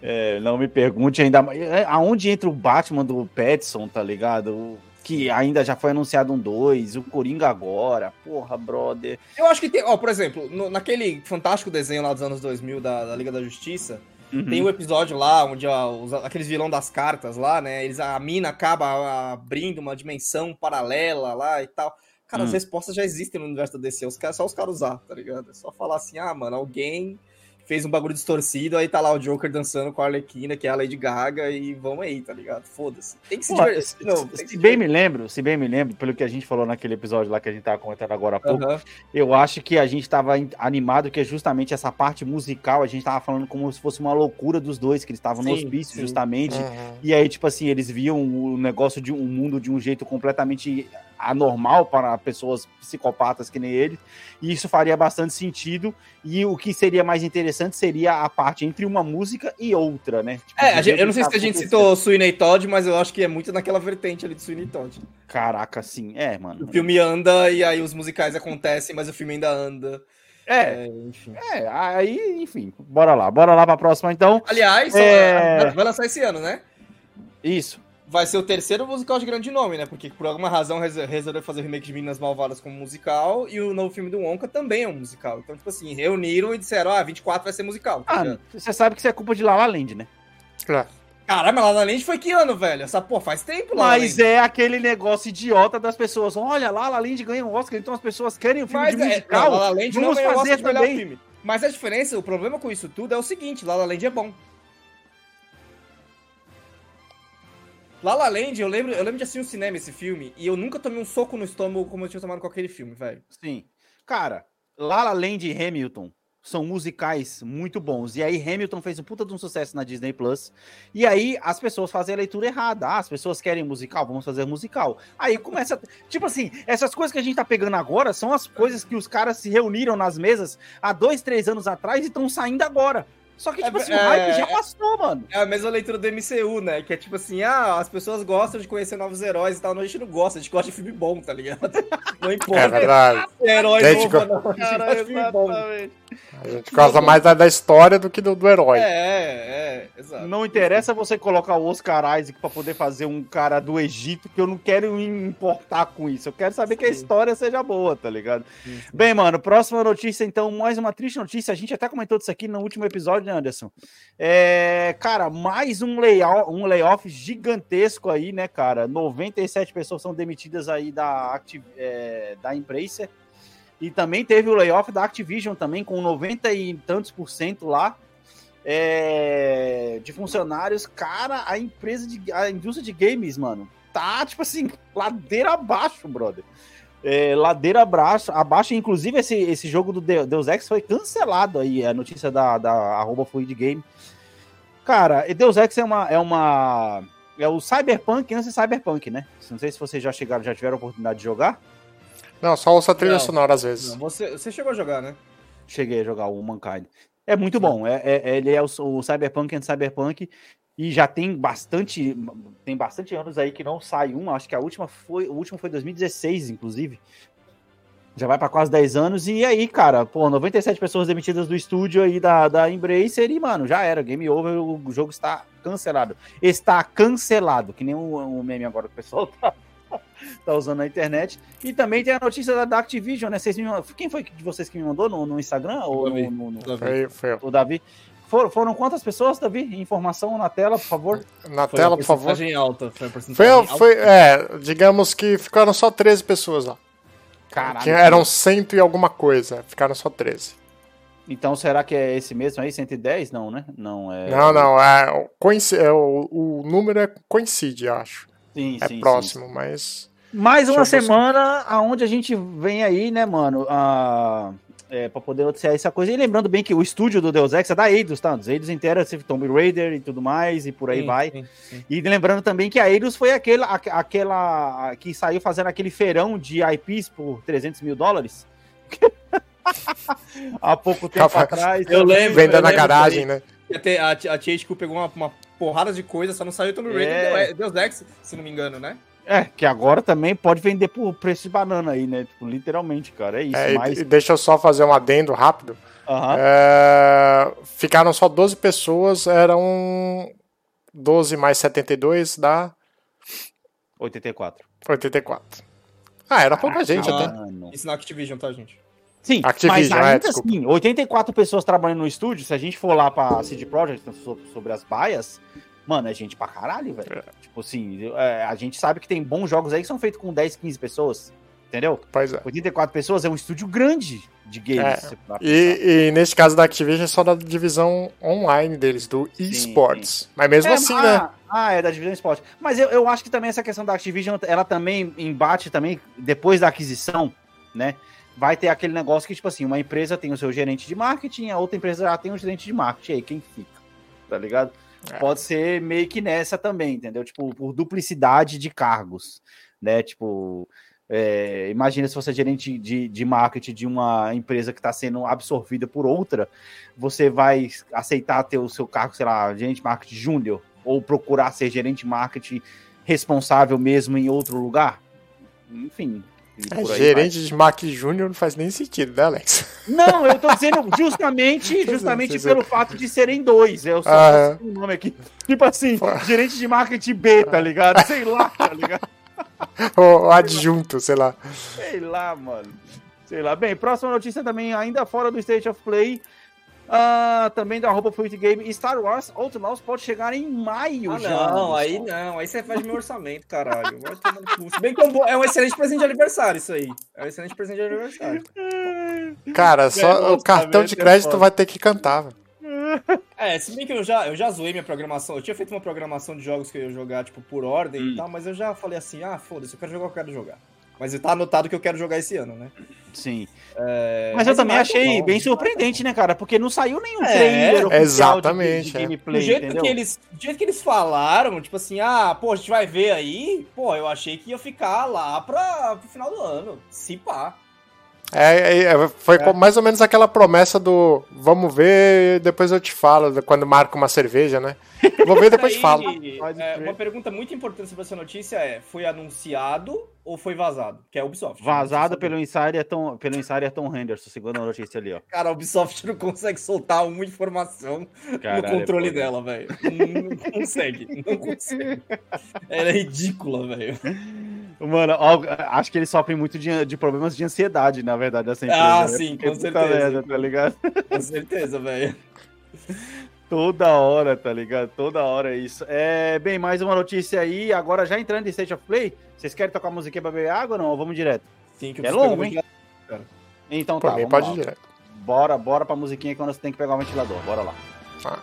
[SPEAKER 1] É, não me pergunte ainda mais. é, Aonde entra o Batman do Petson, tá ligado? O- que ainda já foi anunciado um 2, o Coringa agora. Porra, brother.
[SPEAKER 2] Eu acho que tem, ó, por exemplo, no- naquele fantástico desenho lá dos anos 2000 da, da Liga da Justiça,
[SPEAKER 1] Uhum.
[SPEAKER 2] tem um episódio lá onde ó, os- aqueles vilão das cartas lá, né, eles, a mina acaba abrindo uma dimensão paralela lá e tal. Cara, as
[SPEAKER 1] Hum.
[SPEAKER 2] respostas já existem no universo da DC, os caras, só os caras usar, tá ligado? É só falar assim, ah, mano, alguém fez um bagulho distorcido, aí tá lá o Joker dançando com a Arlequina, que é a Lady Gaga, e vamos aí, tá ligado? Foda-se. Tem que se
[SPEAKER 1] Pô,
[SPEAKER 2] divertir.
[SPEAKER 1] se,
[SPEAKER 2] Não,
[SPEAKER 1] se-
[SPEAKER 2] tem que
[SPEAKER 1] se
[SPEAKER 2] se
[SPEAKER 1] bem me lembro, se bem me lembro, pelo que a gente falou naquele episódio lá que a gente tava comentando agora há pouco,
[SPEAKER 2] Aham.
[SPEAKER 1] eu acho que a gente tava animado que é justamente essa parte musical, a gente tava falando como se fosse uma loucura dos dois, que eles estavam no hospício
[SPEAKER 2] sim.
[SPEAKER 1] justamente,
[SPEAKER 3] Uhum.
[SPEAKER 1] E aí, tipo assim, eles viam o negócio de um mundo de um jeito completamente anormal para pessoas psicopatas que nem eles, e isso faria bastante sentido. E o que seria mais interessante seria a parte entre uma música e outra, né? Tipo,
[SPEAKER 2] É, gente- eu não sei
[SPEAKER 1] tá
[SPEAKER 2] se a gente citou Sweeney Todd, mas eu acho que é muito naquela vertente ali de Sweeney Todd.
[SPEAKER 1] Caraca, sim, é, mano.
[SPEAKER 2] O filme anda e aí os musicais acontecem, mas o filme ainda anda.
[SPEAKER 1] É,
[SPEAKER 2] É, enfim.
[SPEAKER 1] é, aí, enfim, bora lá, bora lá pra próxima então.
[SPEAKER 2] Aliás,
[SPEAKER 1] É.
[SPEAKER 2] vai lançar esse ano, né?
[SPEAKER 1] Isso.
[SPEAKER 2] Vai ser o terceiro musical de grande nome, né? Porque por alguma razão res- resolveu fazer o remake de Meninas Malvadas como musical e o novo filme do Wonka também é um musical. Então, tipo assim, reuniram e disseram, ah, 24 vai ser musical. tá
[SPEAKER 1] Ah, você sabe que isso é culpa de La La Land, né?
[SPEAKER 2] Caralho, mas lá na Land foi que ano, velho? Essa porra faz tempo lá.
[SPEAKER 1] Mas é aquele negócio idiota das pessoas. Olha La La Land ganha um Oscar, então as pessoas querem um filme
[SPEAKER 2] Mas
[SPEAKER 1] de
[SPEAKER 2] é,
[SPEAKER 1] musical.
[SPEAKER 2] não, La La Land não
[SPEAKER 1] Vamos
[SPEAKER 2] ganhou o
[SPEAKER 1] fazer
[SPEAKER 2] Oscar de melhor
[SPEAKER 1] também.
[SPEAKER 2] filme. Mas a diferença, o problema com isso tudo é o seguinte, La La Land é bom. La La Land, eu lembro, eu lembro de assistir no cinema esse filme e eu nunca tomei um soco no estômago como eu tinha tomado com aquele filme, velho.
[SPEAKER 1] Sim. Cara, La La Land e Hamilton são musicais muito bons. E aí Hamilton fez um puta de um sucesso na Disney Plus. E aí as pessoas fazem a leitura errada. Ah, as pessoas querem musical, vamos fazer musical. Aí começa, tipo assim, essas coisas que a gente tá pegando agora são as coisas que os caras se reuniram nas mesas há dois, três anos atrás e estão saindo agora. Só que, tipo
[SPEAKER 2] É,
[SPEAKER 1] assim, o hype
[SPEAKER 2] é,
[SPEAKER 1] já passou, mano.
[SPEAKER 2] É a mesma leitura do MCU, né? Que é tipo assim, ah, as pessoas gostam de conhecer novos heróis e tal. Não, a gente não gosta, a gente gosta de filme bom, tá ligado? Não
[SPEAKER 3] É
[SPEAKER 2] importa.
[SPEAKER 3] verdade.
[SPEAKER 2] é herói
[SPEAKER 3] Gente,
[SPEAKER 2] novo, não, a gente
[SPEAKER 3] A gente gosta mais da, da história do que do, do herói.
[SPEAKER 2] É, é, exato.
[SPEAKER 1] Não interessa você colocar o Oscar Isaac pra poder fazer um cara do Egito, que eu não quero me importar com isso. Eu quero saber que a
[SPEAKER 2] Sim.
[SPEAKER 1] história seja boa, tá ligado? Bem, mano, próxima notícia, então, mais uma triste notícia. A gente até comentou disso aqui no último episódio, né, Anderson? É, cara, mais um layoff, um layoff gigantesco aí, né, cara? 97 pessoas são demitidas aí da, Activ é, da Embracer. E também teve o layoff da Activision também, com 90 e tantos por cento lá é, de funcionários. Cara, a empresa de a indústria de games, mano, tá, tipo assim, ladeira abaixo, brother. É, ladeira abaixo, abaixo, inclusive esse, esse jogo do Deus Ex foi cancelado aí, a notícia da, da arroba Fluid Game. Cara, Deus Ex é uma, é uma. É o Cyberpunk antes de Cyberpunk, né? Não sei se vocês já chegaram, já tiveram a oportunidade de jogar.
[SPEAKER 3] Não, só ouça a trilha
[SPEAKER 2] Não.
[SPEAKER 3] sonora às vezes.
[SPEAKER 2] Não, você, você chegou a jogar, né?
[SPEAKER 1] Cheguei a jogar o Mankind. É muito bom. É, é- ele é o, o Cyberpunk de Cyberpunk. E já tem bastante. Tem bastante anos aí que não sai um. Acho que a última foi. O último foi 2016, inclusive. Já vai para quase 10 anos. E aí, cara, pô, 97 pessoas demitidas do estúdio aí da, da Embracer. E, mano, já era. Game over. O jogo está cancelado. Está cancelado. Que nem o, o meme agora que o pessoal tá, tá usando na internet. E também tem a notícia da, da Activision, né? Vocês me mandam- Quem foi de vocês que me mandou no, no Instagram? Ou
[SPEAKER 2] Davi.
[SPEAKER 1] no, no, no-
[SPEAKER 3] Foi,
[SPEAKER 1] o Davi? For- foram quantas pessoas, Davi? Informação na tela, por favor.
[SPEAKER 3] na
[SPEAKER 2] Foi
[SPEAKER 3] tela, por favor.
[SPEAKER 2] alta. Foi, porcentagem alta.
[SPEAKER 3] foi, é, digamos que ficaram só 13 pessoas lá.
[SPEAKER 1] Caralho.
[SPEAKER 3] Que eram cento e alguma coisa, ficaram só 13.
[SPEAKER 1] Então será que é esse mesmo aí, 110? Não, né? Não, é.
[SPEAKER 3] Não, não, é, coinci- é, o, o número é, coincide, acho.
[SPEAKER 1] Sim,
[SPEAKER 3] É
[SPEAKER 1] sim,
[SPEAKER 3] próximo, mas.
[SPEAKER 1] Mais uma semana aonde a gente vem aí, né, mano, a, é, pra poder noticiar essa coisa. E lembrando bem que o estúdio do Deus Ex é da Eidos, tá? Dos Eidos inteira, Tomb Raider e tudo mais, e por aí
[SPEAKER 2] Sim,
[SPEAKER 1] vai.
[SPEAKER 2] sim, sim.
[SPEAKER 1] E lembrando também que a Eidos foi aquela, aque- aquela que saiu fazendo aquele feirão de IPs por 300 mil dólares. Há pouco tempo atrás.
[SPEAKER 2] Eu lembro.
[SPEAKER 3] Venda na
[SPEAKER 2] lembro
[SPEAKER 3] garagem, né?
[SPEAKER 2] Até A, a THQ pegou uma, uma porrada de coisa, só não saiu Tomb Raider
[SPEAKER 1] É.
[SPEAKER 2] e Deus Ex, se não me engano, né?
[SPEAKER 1] É, que agora também pode vender por preço de banana aí, né? Tipo, literalmente, cara. É isso.
[SPEAKER 3] É,
[SPEAKER 1] mas.
[SPEAKER 3] e deixa eu só fazer um adendo rápido.
[SPEAKER 1] Aham.
[SPEAKER 3] É, ficaram só 12 pessoas, eram 12 mais 72 dá
[SPEAKER 1] 84.
[SPEAKER 3] 84. Ah, era pouca gente
[SPEAKER 2] ah,
[SPEAKER 3] até.
[SPEAKER 1] Mano.
[SPEAKER 2] Isso na Activision, tá, gente?
[SPEAKER 1] Sim,
[SPEAKER 3] Activision,
[SPEAKER 1] mas
[SPEAKER 3] é,
[SPEAKER 1] ainda
[SPEAKER 3] desculpa.
[SPEAKER 1] assim, 84 pessoas trabalhando no estúdio, se a gente for lá pra CD Projekt so- sobre as baias, mano, é gente pra caralho, velho. Tipo assim, é, a gente sabe que tem bons jogos aí que são feitos com 10, 15 pessoas, entendeu?
[SPEAKER 3] Pois é.
[SPEAKER 1] 84 pessoas é um estúdio grande de games.
[SPEAKER 3] É. E, e nesse caso da Activision é só da divisão online deles, do eSports. Mas mesmo
[SPEAKER 1] É,
[SPEAKER 3] assim,
[SPEAKER 1] ah,
[SPEAKER 3] né?
[SPEAKER 1] Ah, é da Division Sport. Mas eu, eu acho que também essa questão da Activision, ela também embate também, depois da aquisição, né? Vai ter aquele negócio que, tipo assim, uma empresa tem o seu gerente de marketing, a outra empresa já tem o gerente de marketing, aí quem fica? Tá ligado?
[SPEAKER 3] É.
[SPEAKER 1] Pode ser meio que nessa também, entendeu? Tipo, por duplicidade de cargos, né? Tipo, é, imagina se você é gerente de, de marketing de uma empresa que está sendo absorvida por outra, você vai aceitar ter o seu cargo, sei lá, gerente de marketing júnior, ou procurar ser gerente de marketing responsável mesmo em outro lugar? Enfim. E
[SPEAKER 3] É,
[SPEAKER 1] por aí
[SPEAKER 3] gerente de Mac Júnior não faz nem sentido, né, Alex?
[SPEAKER 1] vai. Não, eu tô dizendo justamente, justamente pelo fato de serem dois. Eu só
[SPEAKER 3] Ah,
[SPEAKER 1] o nome aqui. Tipo assim,
[SPEAKER 3] Pô.
[SPEAKER 1] gerente de marketing B, tá ligado? Sei lá, tá ligado?
[SPEAKER 3] Ou adjunto, sei lá.
[SPEAKER 1] Sei lá, mano. Sei lá. Bem, próxima notícia também, ainda fora do State of Play. Ah, também da roupa Fruit Game. Star Wars Outlaws pode chegar em maio
[SPEAKER 2] Ah,
[SPEAKER 1] já.
[SPEAKER 2] não, aí não, aí você faz meu orçamento, caralho. Vai bem que é um, é um excelente presente de aniversário, isso aí. É um excelente presente de aniversário.
[SPEAKER 3] Cara, só o cartão de
[SPEAKER 1] é
[SPEAKER 3] crédito vai ter que cantar, velho.
[SPEAKER 2] É, se bem que eu já, eu já zoei minha programação. Eu tinha feito uma programação de jogos que eu ia jogar, tipo, por ordem
[SPEAKER 1] Hum.
[SPEAKER 2] e tal, mas eu já falei assim, ah, foda-se, eu quero jogar o que eu quero jogar. Mas tá anotado que eu quero jogar esse ano, né?
[SPEAKER 1] Sim.
[SPEAKER 2] É,
[SPEAKER 1] Mas eu também achei
[SPEAKER 2] não,
[SPEAKER 1] bem surpreendente, né, cara? Porque não saiu nenhum
[SPEAKER 2] É,
[SPEAKER 1] trailer oficial
[SPEAKER 3] exatamente,
[SPEAKER 1] de, de
[SPEAKER 3] é.
[SPEAKER 1] gameplay,
[SPEAKER 2] Do jeito,
[SPEAKER 1] entendeu?
[SPEAKER 2] que eles, do jeito que eles falaram, tipo assim, ah, pô, a gente vai ver aí, pô, eu achei que ia ficar lá pra, pro final do ano. Se pá.
[SPEAKER 3] É, é, é, foi com- mais ou menos aquela promessa do vamos ver, depois eu te falo, quando marca uma cerveja, né? Vou ver, depois te falo.
[SPEAKER 2] É, uma pergunta muito importante sobre essa notícia é: foi anunciado ou foi vazado? Que é a Ubisoft.
[SPEAKER 1] Vazado
[SPEAKER 2] Não
[SPEAKER 1] pelo Insider Tom, pelo Insider Tom Henderson, segundo a notícia ali, ó.
[SPEAKER 2] Cara, a Ubisoft não consegue soltar uma informação
[SPEAKER 1] Caralho,
[SPEAKER 2] no controle
[SPEAKER 1] é foda.
[SPEAKER 2] dela, velho. Não, não consegue, não consegue. Ela é ridícula, velho.
[SPEAKER 1] Mano, ó, acho que eles sofrem muito de, de problemas de ansiedade, na verdade, dessa empresa.
[SPEAKER 2] Ah,
[SPEAKER 1] né?
[SPEAKER 2] sim, com certeza.
[SPEAKER 1] merda, tá ligado?
[SPEAKER 2] Com certeza, velho.
[SPEAKER 1] Toda hora, tá ligado? Toda hora é isso. É, bem, mais uma notícia aí. Agora já entrando em State of Play, vocês querem tocar musiquinha pra beber água ou não? Ou vamos direto?
[SPEAKER 2] Sim, que eu
[SPEAKER 1] É longo, hein? Então
[SPEAKER 3] Por
[SPEAKER 1] tá,
[SPEAKER 3] mim,
[SPEAKER 1] vamos
[SPEAKER 3] pode
[SPEAKER 1] lá.
[SPEAKER 3] ir direto.
[SPEAKER 1] Bora, bora pra musiquinha quando você tem que pegar o ventilador. Bora lá.
[SPEAKER 3] Ah.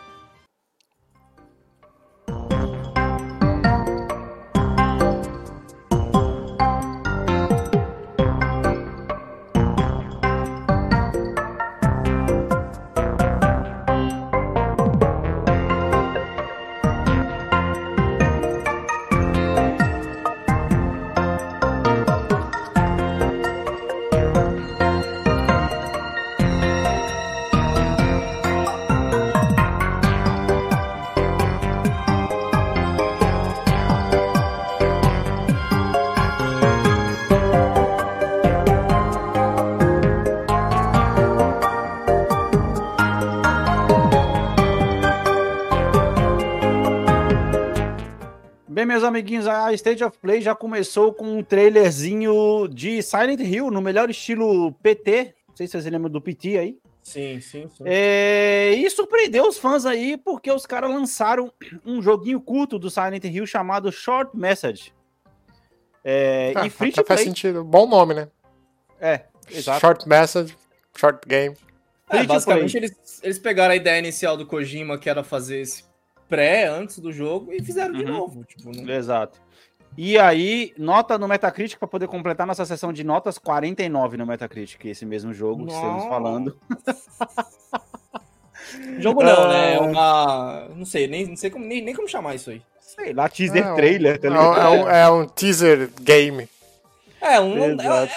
[SPEAKER 1] Meus amiguinhos, a State of Play já começou com um trailerzinho de Silent Hill, no melhor estilo PT. Não sei se vocês lembram do PT aí.
[SPEAKER 2] Sim, sim, sim.
[SPEAKER 1] É, e surpreendeu os fãs aí, porque os caras lançaram um joguinho curto do Silent Hill chamado Short Message. É,
[SPEAKER 3] Ah,
[SPEAKER 1] e free to
[SPEAKER 3] faz
[SPEAKER 1] play.
[SPEAKER 3] sentido. Bom nome, né?
[SPEAKER 1] É, exato.
[SPEAKER 3] Short message, short game.
[SPEAKER 2] É, basicamente eles, eles pegaram a ideia inicial do Kojima, que era fazer esse pré antes do jogo, e fizeram de
[SPEAKER 1] Uhum.
[SPEAKER 2] novo. Tipo, não-
[SPEAKER 1] Exato. E aí, nota no Metacritic para poder completar nossa sessão de notas 49 no Metacritic, esse mesmo jogo que estamos
[SPEAKER 2] Nossa.
[SPEAKER 1] falando.
[SPEAKER 2] Jogo não, né? É
[SPEAKER 1] Ah.
[SPEAKER 2] uma. Não sei, nem, não sei como, nem, nem como chamar isso aí.
[SPEAKER 1] Sei lá, teaser
[SPEAKER 3] É um-
[SPEAKER 1] trailer, tá
[SPEAKER 3] É, um-
[SPEAKER 1] ligado?
[SPEAKER 3] é um, é um teaser game.
[SPEAKER 2] É, um. é- é-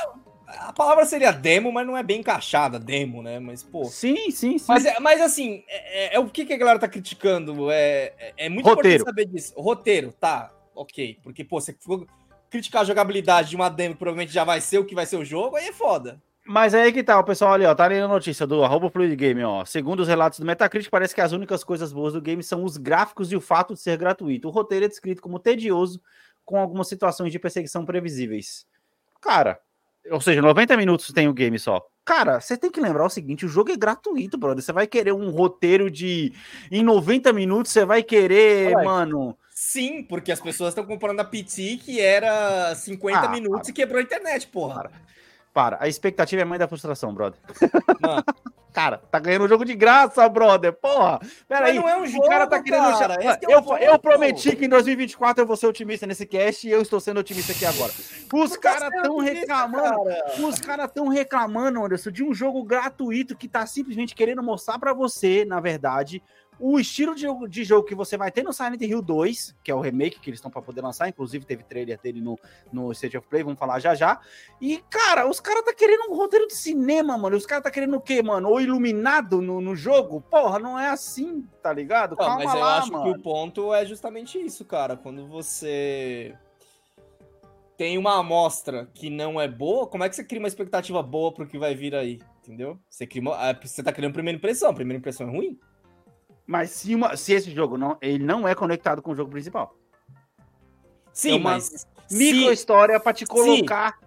[SPEAKER 2] a palavra seria demo, mas não é bem encaixada, demo, né? Mas, pô.
[SPEAKER 1] Sim, sim, sim.
[SPEAKER 2] Mas, é- mas assim, é, é- é o que, que a galera tá criticando? É, é, é muito
[SPEAKER 1] Roteiro.
[SPEAKER 2] importante saber disso. Roteiro, tá, ok. Porque, pô, você for criticar a jogabilidade de uma demo que provavelmente já vai ser o que vai ser o jogo, aí é foda.
[SPEAKER 1] Mas aí que tá, o pessoal ali, ó, tá lendo a notícia do arroba Fluid Game, ó. Segundo os relatos do Metacritic, parece que as únicas coisas boas do game são os gráficos e o fato de ser gratuito. O roteiro é descrito como tedioso, com algumas situações de perseguição previsíveis. Cara, ou seja, 90 minutos tem o game só. Cara, você tem que lembrar o seguinte, o jogo é gratuito, brother. Você vai querer um roteiro de... Em 90 minutos, você vai querer, mano...
[SPEAKER 2] Sim, porque as pessoas estão comparando a PT, que era 50
[SPEAKER 1] Ah,
[SPEAKER 2] minutos e quebrou a internet, porra.
[SPEAKER 1] Para, a expectativa é mãe da frustração, brother.
[SPEAKER 2] Mano,
[SPEAKER 1] Cara, tá ganhando um jogo de graça, brother. Porra. Pera
[SPEAKER 2] Mas
[SPEAKER 1] aí.
[SPEAKER 2] não é um
[SPEAKER 1] o
[SPEAKER 2] jogo,
[SPEAKER 1] cara tá querendo.
[SPEAKER 2] cara, que é o
[SPEAKER 1] eu, eu prometi que em 2024 eu vou ser otimista nesse cast e eu estou sendo otimista aqui agora. Os
[SPEAKER 2] tá
[SPEAKER 1] caras tão reclamando.
[SPEAKER 2] cara.
[SPEAKER 1] Os caras estão reclamando, Anderson, de um jogo gratuito que tá simplesmente querendo mostrar pra você, na verdade, o estilo de jogo, de jogo que você vai ter no Silent Hill 2, que é o remake que eles estão pra poder lançar, inclusive teve trailer dele no, no State of Play, vamos falar já já. E, cara, os caras tá querendo um roteiro de cinema, mano. Os caras tá querendo o quê, mano? O iluminado no, no jogo? Porra, não é assim, tá ligado?
[SPEAKER 2] Não,
[SPEAKER 1] Calma
[SPEAKER 2] mas eu
[SPEAKER 1] lá,
[SPEAKER 2] acho
[SPEAKER 1] mano.
[SPEAKER 2] que o ponto é justamente isso, cara. Quando você tem uma amostra que não é boa, como é que você cria uma expectativa boa pro que vai vir aí? Entendeu? Você, cria ah, você tá criando primeira impressão. A primeira impressão é ruim?
[SPEAKER 1] Mas se, uma- se esse jogo não, ele não é conectado com o jogo principal.
[SPEAKER 2] Sim,
[SPEAKER 1] É uma
[SPEAKER 2] mas.
[SPEAKER 1] Micro
[SPEAKER 2] se-
[SPEAKER 1] história pra te colocar.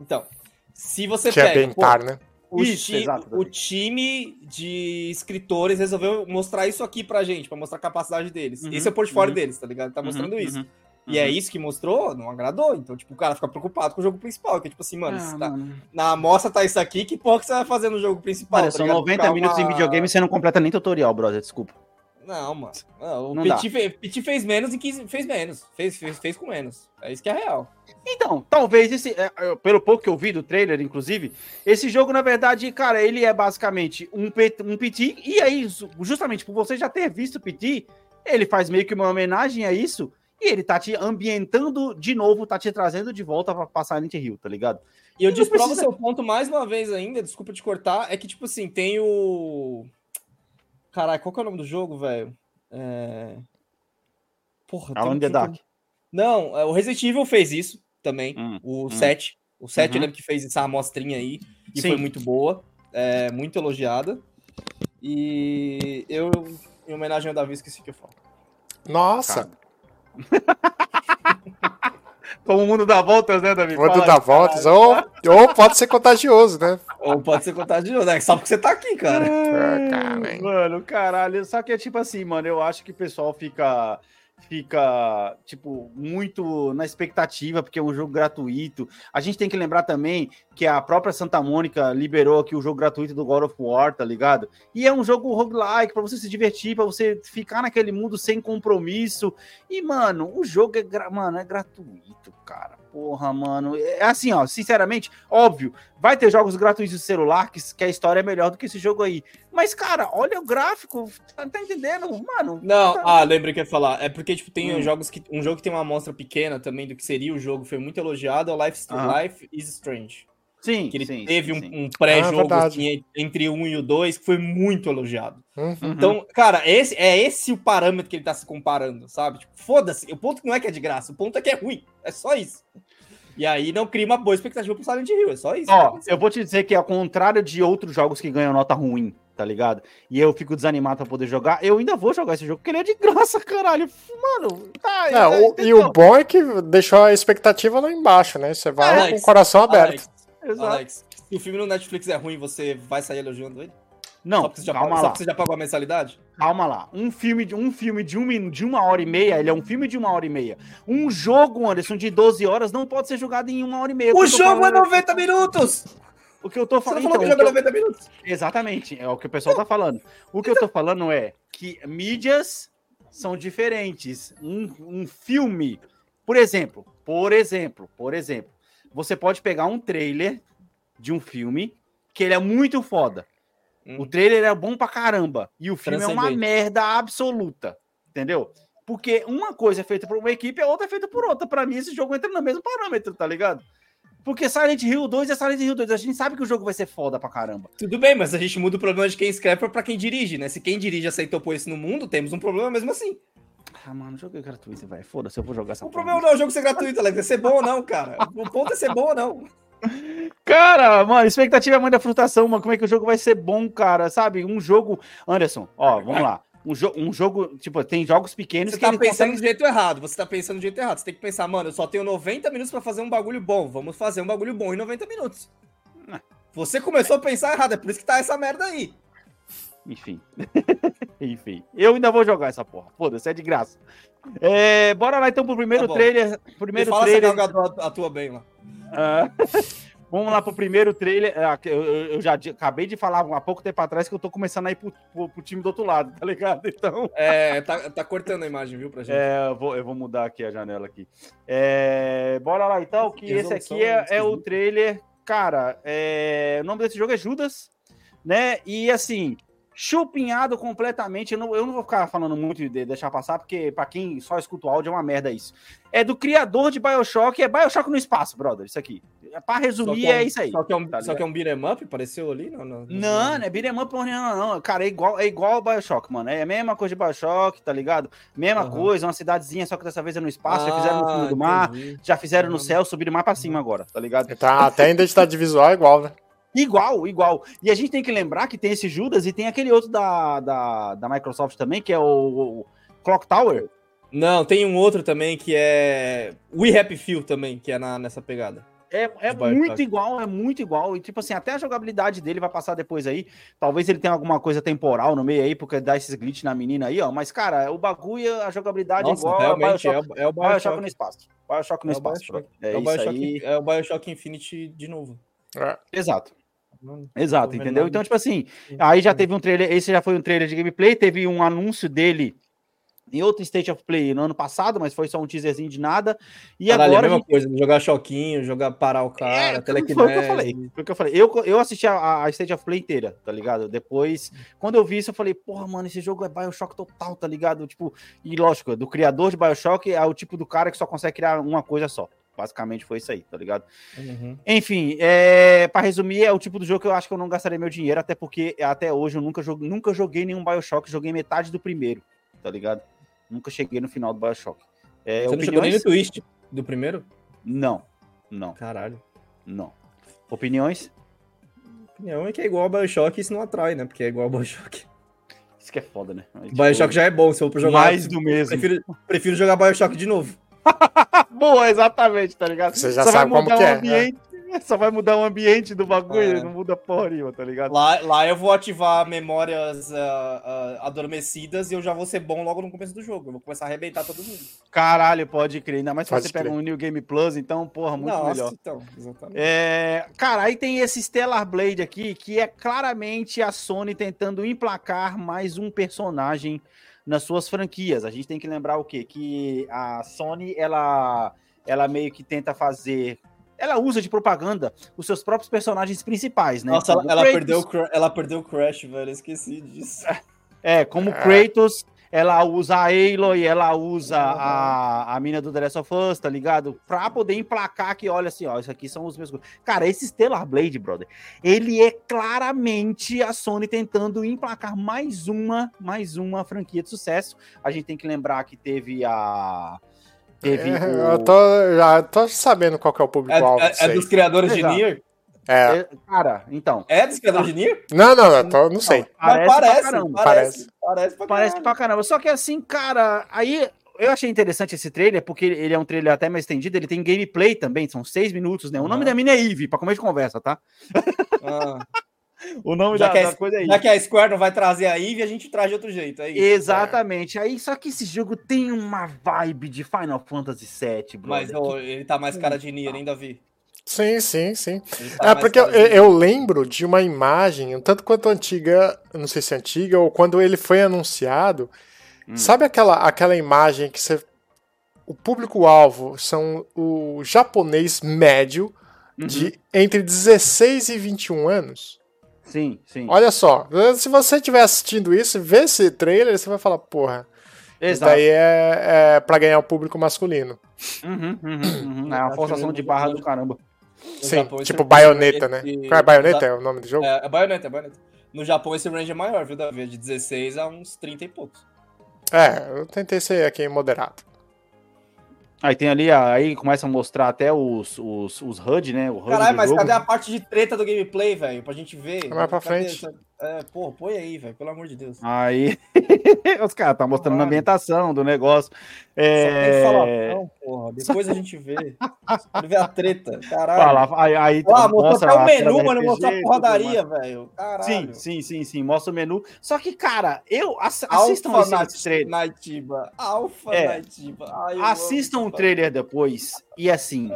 [SPEAKER 2] Então, se você
[SPEAKER 3] Que
[SPEAKER 2] pega.
[SPEAKER 3] é ambientar, né?
[SPEAKER 2] O,
[SPEAKER 1] Isso,
[SPEAKER 2] ti-
[SPEAKER 1] exato,
[SPEAKER 2] o time de escritores resolveu mostrar isso aqui pra gente, pra mostrar a capacidade deles.
[SPEAKER 1] Uhum,
[SPEAKER 2] Esse é o portfólio
[SPEAKER 1] uhum.
[SPEAKER 2] deles, tá ligado? Tá mostrando
[SPEAKER 1] Uhum,
[SPEAKER 2] isso.
[SPEAKER 1] Uhum,
[SPEAKER 2] E é
[SPEAKER 1] uhum.
[SPEAKER 2] isso que mostrou, não agradou. Então, tipo, o cara fica preocupado com o jogo principal. Que é tipo assim, mano,
[SPEAKER 1] Ah,
[SPEAKER 2] tá-
[SPEAKER 1] mano.
[SPEAKER 2] na amostra tá isso aqui, que porra que você vai fazer no jogo principal?
[SPEAKER 1] Olha,
[SPEAKER 2] tá
[SPEAKER 1] são
[SPEAKER 2] ligado?
[SPEAKER 1] 90
[SPEAKER 2] Ficar
[SPEAKER 1] minutos em videogame e você não completa nem tutorial, brother. Desculpa.
[SPEAKER 2] Não, mano. Não, o
[SPEAKER 1] Não
[SPEAKER 2] Petit, fe- Petit fez menos em 15. Fez menos. Fez, fez, fez com menos. É isso que é real.
[SPEAKER 1] Então, talvez esse, é, é, pelo pouco que eu vi do trailer, inclusive, esse jogo, na verdade, cara, ele é basicamente um, P- um PT, e aí, ju- justamente por você já ter visto o PT, ele faz meio que uma homenagem a isso, e ele tá te ambientando de novo, tá te trazendo de volta pra passar Silent Hill, tá ligado?
[SPEAKER 2] E eu desprovo
[SPEAKER 1] precisa-
[SPEAKER 2] seu ponto mais uma vez ainda, desculpa te cortar, é que, tipo assim, tem o. Caralho, qual que é o nome do jogo, velho? É... Porra, tem
[SPEAKER 1] Alone
[SPEAKER 2] um
[SPEAKER 1] the Dark.
[SPEAKER 2] Não, é, o Resident Evil fez isso também.
[SPEAKER 1] Hum,
[SPEAKER 2] o
[SPEAKER 1] hum.
[SPEAKER 2] 7. O 7 eu
[SPEAKER 1] Uhum.
[SPEAKER 2] lembro que fez essa amostrinha aí. E
[SPEAKER 1] Sim.
[SPEAKER 2] foi muito boa. É, muito elogiada. E eu, em homenagem ao Davi, esqueci o que eu falo.
[SPEAKER 3] Nossa,
[SPEAKER 1] Como o mundo dá voltas, né, Davi?
[SPEAKER 3] quando
[SPEAKER 1] Fala
[SPEAKER 3] dá voltas, ou, ou pode ser contagioso, né?
[SPEAKER 2] Ou pode ser contagioso, né? Só porque você tá aqui, cara.
[SPEAKER 3] É, cara?
[SPEAKER 1] Mano, caralho. Só que é tipo assim, mano, eu acho que o pessoal fica. Fica, tipo, muito na expectativa, porque é um jogo gratuito. A gente tem que lembrar também que a própria Santa Mônica liberou aqui o jogo gratuito do God of War, tá ligado? E é um jogo roguelike pra você se divertir, pra você ficar naquele mundo sem compromisso. E, mano, o jogo é, mano, é gratuito, cara. Porra, mano. É assim, ó, sinceramente, óbvio, vai ter jogos gratuitos de celular que, que a história é melhor do que esse jogo aí. Mas, cara, olha o gráfico, tá, tá entendendo? Mano,
[SPEAKER 2] Não,
[SPEAKER 1] tá-
[SPEAKER 2] ah, lembrei que eu ia falar. É porque, tipo, tem
[SPEAKER 1] Hum.
[SPEAKER 2] jogos que. Um jogo que tem uma amostra pequena também do que seria o jogo, foi muito elogiado, é o Life. Life is Strange.
[SPEAKER 1] sim,
[SPEAKER 2] Que ele
[SPEAKER 1] sim,
[SPEAKER 2] teve
[SPEAKER 1] sim,
[SPEAKER 2] um, um pré-jogo
[SPEAKER 3] Ah, verdade.
[SPEAKER 2] assim, entre o 1 e o 2, que foi muito elogiado.
[SPEAKER 3] Uhum.
[SPEAKER 2] Então, cara, esse, é esse o parâmetro que ele tá se comparando, sabe? Tipo, foda-se. O ponto não é que é de graça, o ponto é que é ruim. É só isso. E aí não cria uma boa expectativa pro Silent Hill, é só isso. tá
[SPEAKER 1] Ó, eu vou te dizer que ao contrário de outros jogos que ganham nota ruim, tá ligado? E eu fico desanimado pra poder jogar, eu ainda vou jogar esse jogo, porque ele é de graça, caralho. Mano, tá.
[SPEAKER 3] Não,
[SPEAKER 1] é,
[SPEAKER 3] o- e o bom é que deixou a expectativa lá embaixo, né? Você vai
[SPEAKER 2] Alex,
[SPEAKER 3] com o coração aberto.
[SPEAKER 2] Alex,
[SPEAKER 1] Exato.
[SPEAKER 2] Alex, se o filme no Netflix é ruim, você vai sair elogiando ele?
[SPEAKER 1] Não,
[SPEAKER 2] só porque você já,
[SPEAKER 1] calma
[SPEAKER 2] pagou, só
[SPEAKER 1] lá.
[SPEAKER 2] porque você já pagou a mensalidade?
[SPEAKER 1] Calma lá. Um filme de um filme de, um, de uma hora e meia, ele é um filme de uma hora e meia. Um jogo, Anderson, de 12 horas não pode ser jogado em uma hora e meia.
[SPEAKER 2] O jogo é
[SPEAKER 1] falando-
[SPEAKER 2] 90 minutos!
[SPEAKER 1] O que eu tô
[SPEAKER 2] Você
[SPEAKER 1] falando.
[SPEAKER 2] não falou que o
[SPEAKER 1] então,
[SPEAKER 2] é
[SPEAKER 1] que eu-
[SPEAKER 2] 90 minutos?
[SPEAKER 1] Exatamente, é o que o pessoal tá falando. O que eu tô falando é que mídias são diferentes. Um, um filme, por exemplo, por exemplo, por exemplo, você pode pegar um trailer de um filme que ele é muito foda.
[SPEAKER 2] Hum.
[SPEAKER 1] O trailer é bom pra caramba e o filme é uma merda absoluta, entendeu? Porque uma coisa é feita por uma equipe, a outra é feita por outra. Pra mim, esse jogo entra no mesmo parâmetro, tá ligado? Porque Silent Hill 2 é Silent Hill 2. A gente sabe que o jogo vai ser foda pra caramba.
[SPEAKER 2] Tudo bem, mas a gente muda o problema de quem escreve pra quem dirige, né? Se quem dirige aceitou pôr isso no mundo, temos um problema mesmo assim.
[SPEAKER 1] Ah, mano, o jogo é gratuito, velho. Foda-se, eu vou jogar essa
[SPEAKER 2] O problema não é o jogo ser gratuito, Alex, é ser bom ou não, cara. O ponto é ser bom ou não.
[SPEAKER 1] Cara, mano, expectativa é mãe da frustração, mano. Como é que o jogo vai ser bom, cara? Sabe? Um jogo. Anderson, ó, vamos lá. Um, jo um jogo, tipo, tem jogos pequenos
[SPEAKER 2] Você
[SPEAKER 1] que
[SPEAKER 2] tá
[SPEAKER 1] ele
[SPEAKER 2] pensando
[SPEAKER 1] consegue.
[SPEAKER 2] do jeito errado, você tá pensando do jeito errado. Você tem que pensar, mano, eu só tenho 90 minutos pra fazer um bagulho bom. Vamos fazer um bagulho bom em 90 minutos. Você começou a pensar errado, é por isso que tá essa merda aí.
[SPEAKER 1] Enfim. Enfim. Eu ainda vou jogar essa porra. Foda-se, é de graça. É, bora lá então pro primeiro
[SPEAKER 2] Tá
[SPEAKER 1] trailer.
[SPEAKER 2] Me
[SPEAKER 1] Primeiro
[SPEAKER 2] fala se a
[SPEAKER 1] trailer.
[SPEAKER 2] Gadot atua bem lá.
[SPEAKER 1] Ah, vamos lá pro primeiro trailer. Ah, Eu, já acabei de falar há pouco tempo atrás que eu tô começando a ir pro, pro- pro time do outro lado, tá ligado? Então.
[SPEAKER 2] É, tá, tá cortando a imagem, viu, pra gente.
[SPEAKER 1] É, eu vou, eu vou mudar aqui a janela aqui. É, bora lá então, que esse aqui é, é o trailer. Cara, é, o nome desse jogo é Judas, né? E assim, chupinhado completamente. Eu não, eu não vou ficar falando muito de deixar passar, porque pra quem só escuta o áudio é uma merda isso. É do criador de Bioshock, é Bioshock no espaço, brother. Isso aqui. É, pra
[SPEAKER 2] Só
[SPEAKER 1] resumir,
[SPEAKER 2] é, um-
[SPEAKER 1] é isso aí.
[SPEAKER 2] Só que é um,
[SPEAKER 1] tá
[SPEAKER 2] só que é um beat'em up, apareceu ali? Não, não,
[SPEAKER 1] Não, não é beat'em up porra nenhuma, não. Cara, é igual, é igual ao Bioshock, mano. É a mesma coisa de Bioshock, tá ligado? Mesma
[SPEAKER 2] Aham.
[SPEAKER 1] coisa, uma cidadezinha, só que dessa vez é no espaço, já fizeram no fundo do mar,
[SPEAKER 2] Ah, entendi.
[SPEAKER 1] já fizeram no
[SPEAKER 2] Uhum.
[SPEAKER 1] céu, subiram mais pra cima agora, tá ligado?
[SPEAKER 3] Tá, até a identidade visual é igual, né?
[SPEAKER 1] Igual, igual. E a gente tem que lembrar que tem esse Judas e tem aquele outro da, da, da Microsoft também, que é o, o Clock Tower.
[SPEAKER 2] Não, tem um outro também que é. We Happy Few também, que é na, nessa pegada.
[SPEAKER 1] É, é muito igual, é muito igual. E, tipo assim, até a jogabilidade dele vai passar depois aí. Talvez ele tenha alguma coisa temporal no meio aí, porque dá esses glitch na menina aí, ó. Mas, cara, o bagulho, a jogabilidade é
[SPEAKER 2] Nossa,
[SPEAKER 1] igual
[SPEAKER 2] realmente é, o- é o
[SPEAKER 1] Bioshock no espaço. Bioshock no
[SPEAKER 2] É
[SPEAKER 1] espaço. É,
[SPEAKER 2] É o Bioshock, é o Bioshock Infinity de novo.
[SPEAKER 3] É.
[SPEAKER 1] Exato.
[SPEAKER 2] Não-
[SPEAKER 1] Exato, entendeu? Então, tipo assim, aí já teve um trailer, esse já foi um trailer de gameplay, teve um anúncio dele em outro State of Play no ano passado, mas foi só um teaserzinho de nada. E
[SPEAKER 2] Caralho,
[SPEAKER 1] agora
[SPEAKER 2] é a mesma coisa, jogar choquinho, jogar parar o cara,
[SPEAKER 1] É, foi o que eu falei. Foi o que eu falei. Eu, eu assisti a, a State of Play inteira, tá ligado? Depois, quando eu vi isso, eu falei, porra, mano, esse jogo é Bioshock total, tá ligado? Tipo, e lógico, do criador de Bioshock é o tipo do cara que só consegue criar uma coisa só. Basicamente foi isso aí, tá ligado?
[SPEAKER 2] Uhum.
[SPEAKER 1] Enfim, é, para resumir, é o tipo do jogo que eu acho que eu não gastaria meu dinheiro, até porque até hoje eu nunca joguei, nunca joguei nenhum Bioshock, joguei metade do primeiro, tá ligado? Nunca cheguei no final do Bioshock. É,
[SPEAKER 2] Você não chegou nem
[SPEAKER 1] opiniões?
[SPEAKER 2] no twist do primeiro?
[SPEAKER 1] Não, não,
[SPEAKER 2] Caralho.
[SPEAKER 1] não. Opiniões?
[SPEAKER 2] Opinião é que é igual ao Bioshock e isso não atrai, né? Porque é igual ao Bioshock.
[SPEAKER 1] Isso que é foda, né? Tipo,
[SPEAKER 2] Bioshock já é bom, se eu for jogar.
[SPEAKER 1] mais do mesmo.
[SPEAKER 2] Prefiro, prefiro jogar Bioshock de novo.
[SPEAKER 1] Boa, exatamente, tá ligado?
[SPEAKER 3] Você já
[SPEAKER 1] Só vai
[SPEAKER 3] sabe como
[SPEAKER 1] mudar
[SPEAKER 3] que
[SPEAKER 1] o
[SPEAKER 3] é, né?
[SPEAKER 1] ambiente, Só vai mudar o ambiente do bagulho,
[SPEAKER 2] É.
[SPEAKER 1] não muda porra nenhuma, tá ligado?
[SPEAKER 2] Lá, lá eu vou ativar memórias ah, ah, adormecidas e eu já vou ser bom logo no começo do jogo. Eu vou começar a arrebentar todo mundo.
[SPEAKER 1] Caralho, pode crer. Ainda mais se
[SPEAKER 3] Pode
[SPEAKER 1] você pega
[SPEAKER 3] crer.
[SPEAKER 1] um New Game Plus, então, porra, muito
[SPEAKER 2] Nossa,
[SPEAKER 1] melhor.
[SPEAKER 2] então, exatamente.
[SPEAKER 1] É, cara, aí tem esse Stellar Blade aqui, que é claramente a Sony tentando emplacar mais um personagem nas suas franquias. A gente tem que lembrar o quê? Que a Sony, ela, ela meio que tenta fazer... Ela usa de propaganda os seus próprios personagens principais, né?
[SPEAKER 2] Nossa, ela, ela perdeu, ela perdeu o Crash, velho. Eu esqueci disso.
[SPEAKER 1] É, como Kratos, ela usa a Aloy, ela usa a, a mina do The Last of Us, tá ligado? Pra poder emplacar que, olha assim, ó, isso aqui são os meus... Cara, esse Stellar Blade, brother, ele é claramente a Sony tentando emplacar mais uma, mais uma franquia de sucesso. A gente tem que lembrar que teve a... Teve
[SPEAKER 3] É,
[SPEAKER 1] o-
[SPEAKER 3] Eu tô, já tô sabendo qual que é o
[SPEAKER 2] É,
[SPEAKER 3] público-alvo
[SPEAKER 2] é- é
[SPEAKER 3] aí.
[SPEAKER 2] dos criadores de
[SPEAKER 1] Exato.
[SPEAKER 2] Nier?
[SPEAKER 3] É.
[SPEAKER 1] É, Cara, então.
[SPEAKER 2] É dos criadores de Nier?
[SPEAKER 3] Não, não, não, tô- não sei.
[SPEAKER 2] Mas
[SPEAKER 1] Parece,
[SPEAKER 2] parece, parece, parece pra
[SPEAKER 1] Parece
[SPEAKER 2] caralho.
[SPEAKER 1] pra caramba. Só que assim, cara, aí eu achei interessante esse trailer, porque ele é um trailer até mais estendido, ele tem gameplay também, são seis minutos, né? O nome da mina é Eve, pra comer de conversa, tá?
[SPEAKER 2] Ah,
[SPEAKER 1] O nome
[SPEAKER 2] já,
[SPEAKER 1] da,
[SPEAKER 2] que
[SPEAKER 1] da
[SPEAKER 2] a,
[SPEAKER 1] coisa é
[SPEAKER 2] já
[SPEAKER 1] Eve.
[SPEAKER 2] que a Square não vai trazer a Eve, a gente traz de outro jeito. É isso.
[SPEAKER 1] Exatamente. Aí, só que esse jogo tem uma vibe de Final Fantasy VII,
[SPEAKER 2] Mas
[SPEAKER 1] brother.
[SPEAKER 2] ô, ele tá mais cara de Nier, hein, Davi?
[SPEAKER 3] Sim, sim, sim.
[SPEAKER 2] Tá
[SPEAKER 3] É porque eu, eu lembro de uma imagem, um tanto quanto antiga, não sei se é antiga, ou quando ele foi anunciado.
[SPEAKER 1] Hum.
[SPEAKER 3] Sabe aquela, aquela imagem que você. O público-alvo são o japonês médio
[SPEAKER 1] Uhum.
[SPEAKER 3] de entre 16 e 21 anos?
[SPEAKER 1] Sim, sim.
[SPEAKER 3] Olha só, se você estiver assistindo isso, vê esse trailer, você vai falar, porra, isso
[SPEAKER 1] Exato.
[SPEAKER 3] daí é, é pra ganhar o público masculino.
[SPEAKER 1] Uhum, uhum, uhum. É uma
[SPEAKER 2] Acho
[SPEAKER 1] forçação de barra do caramba.
[SPEAKER 3] Sim,
[SPEAKER 2] Japão,
[SPEAKER 3] tipo
[SPEAKER 2] range
[SPEAKER 3] baioneta, né?
[SPEAKER 2] esse-
[SPEAKER 3] Qual é baioneta? É o nome do jogo?
[SPEAKER 2] É, é baioneta, é baioneta. No Japão esse range é maior, viu, Davi? É De 16 a uns 30 e poucos.
[SPEAKER 3] É, eu tentei ser aqui moderado.
[SPEAKER 1] Aí tem ali, a- aí começa a mostrar até os, os, os HUD, né? O HUD
[SPEAKER 2] Caralho,
[SPEAKER 1] do
[SPEAKER 2] mas
[SPEAKER 1] jogo.
[SPEAKER 2] cadê a parte de treta do gameplay, velho? Pra gente ver.
[SPEAKER 3] Mais pra
[SPEAKER 2] Cadê
[SPEAKER 3] frente.
[SPEAKER 2] essa- É, porra, põe aí, velho, pelo amor de Deus.
[SPEAKER 1] Aí, os caras tá mostrando a ambientação do negócio.
[SPEAKER 2] Só tem falação,
[SPEAKER 1] É...
[SPEAKER 2] porra. Depois a gente vê. Ver a treta. Caralho.
[SPEAKER 1] Fala, aí, aí
[SPEAKER 2] Ah, mostrou
[SPEAKER 1] mostra
[SPEAKER 2] até o menu, mas não mostrou a porradaria, velho. Caralho.
[SPEAKER 1] Sim, sim, sim, sim, mostra o menu. Só que, cara, eu ass- assistam
[SPEAKER 2] Alpha
[SPEAKER 1] esse,
[SPEAKER 2] Nat-
[SPEAKER 1] esse trailer.
[SPEAKER 2] Naitiba. Alpha
[SPEAKER 1] É.
[SPEAKER 2] Naitiba. Ai,
[SPEAKER 1] Assistam o trailer depois e assim,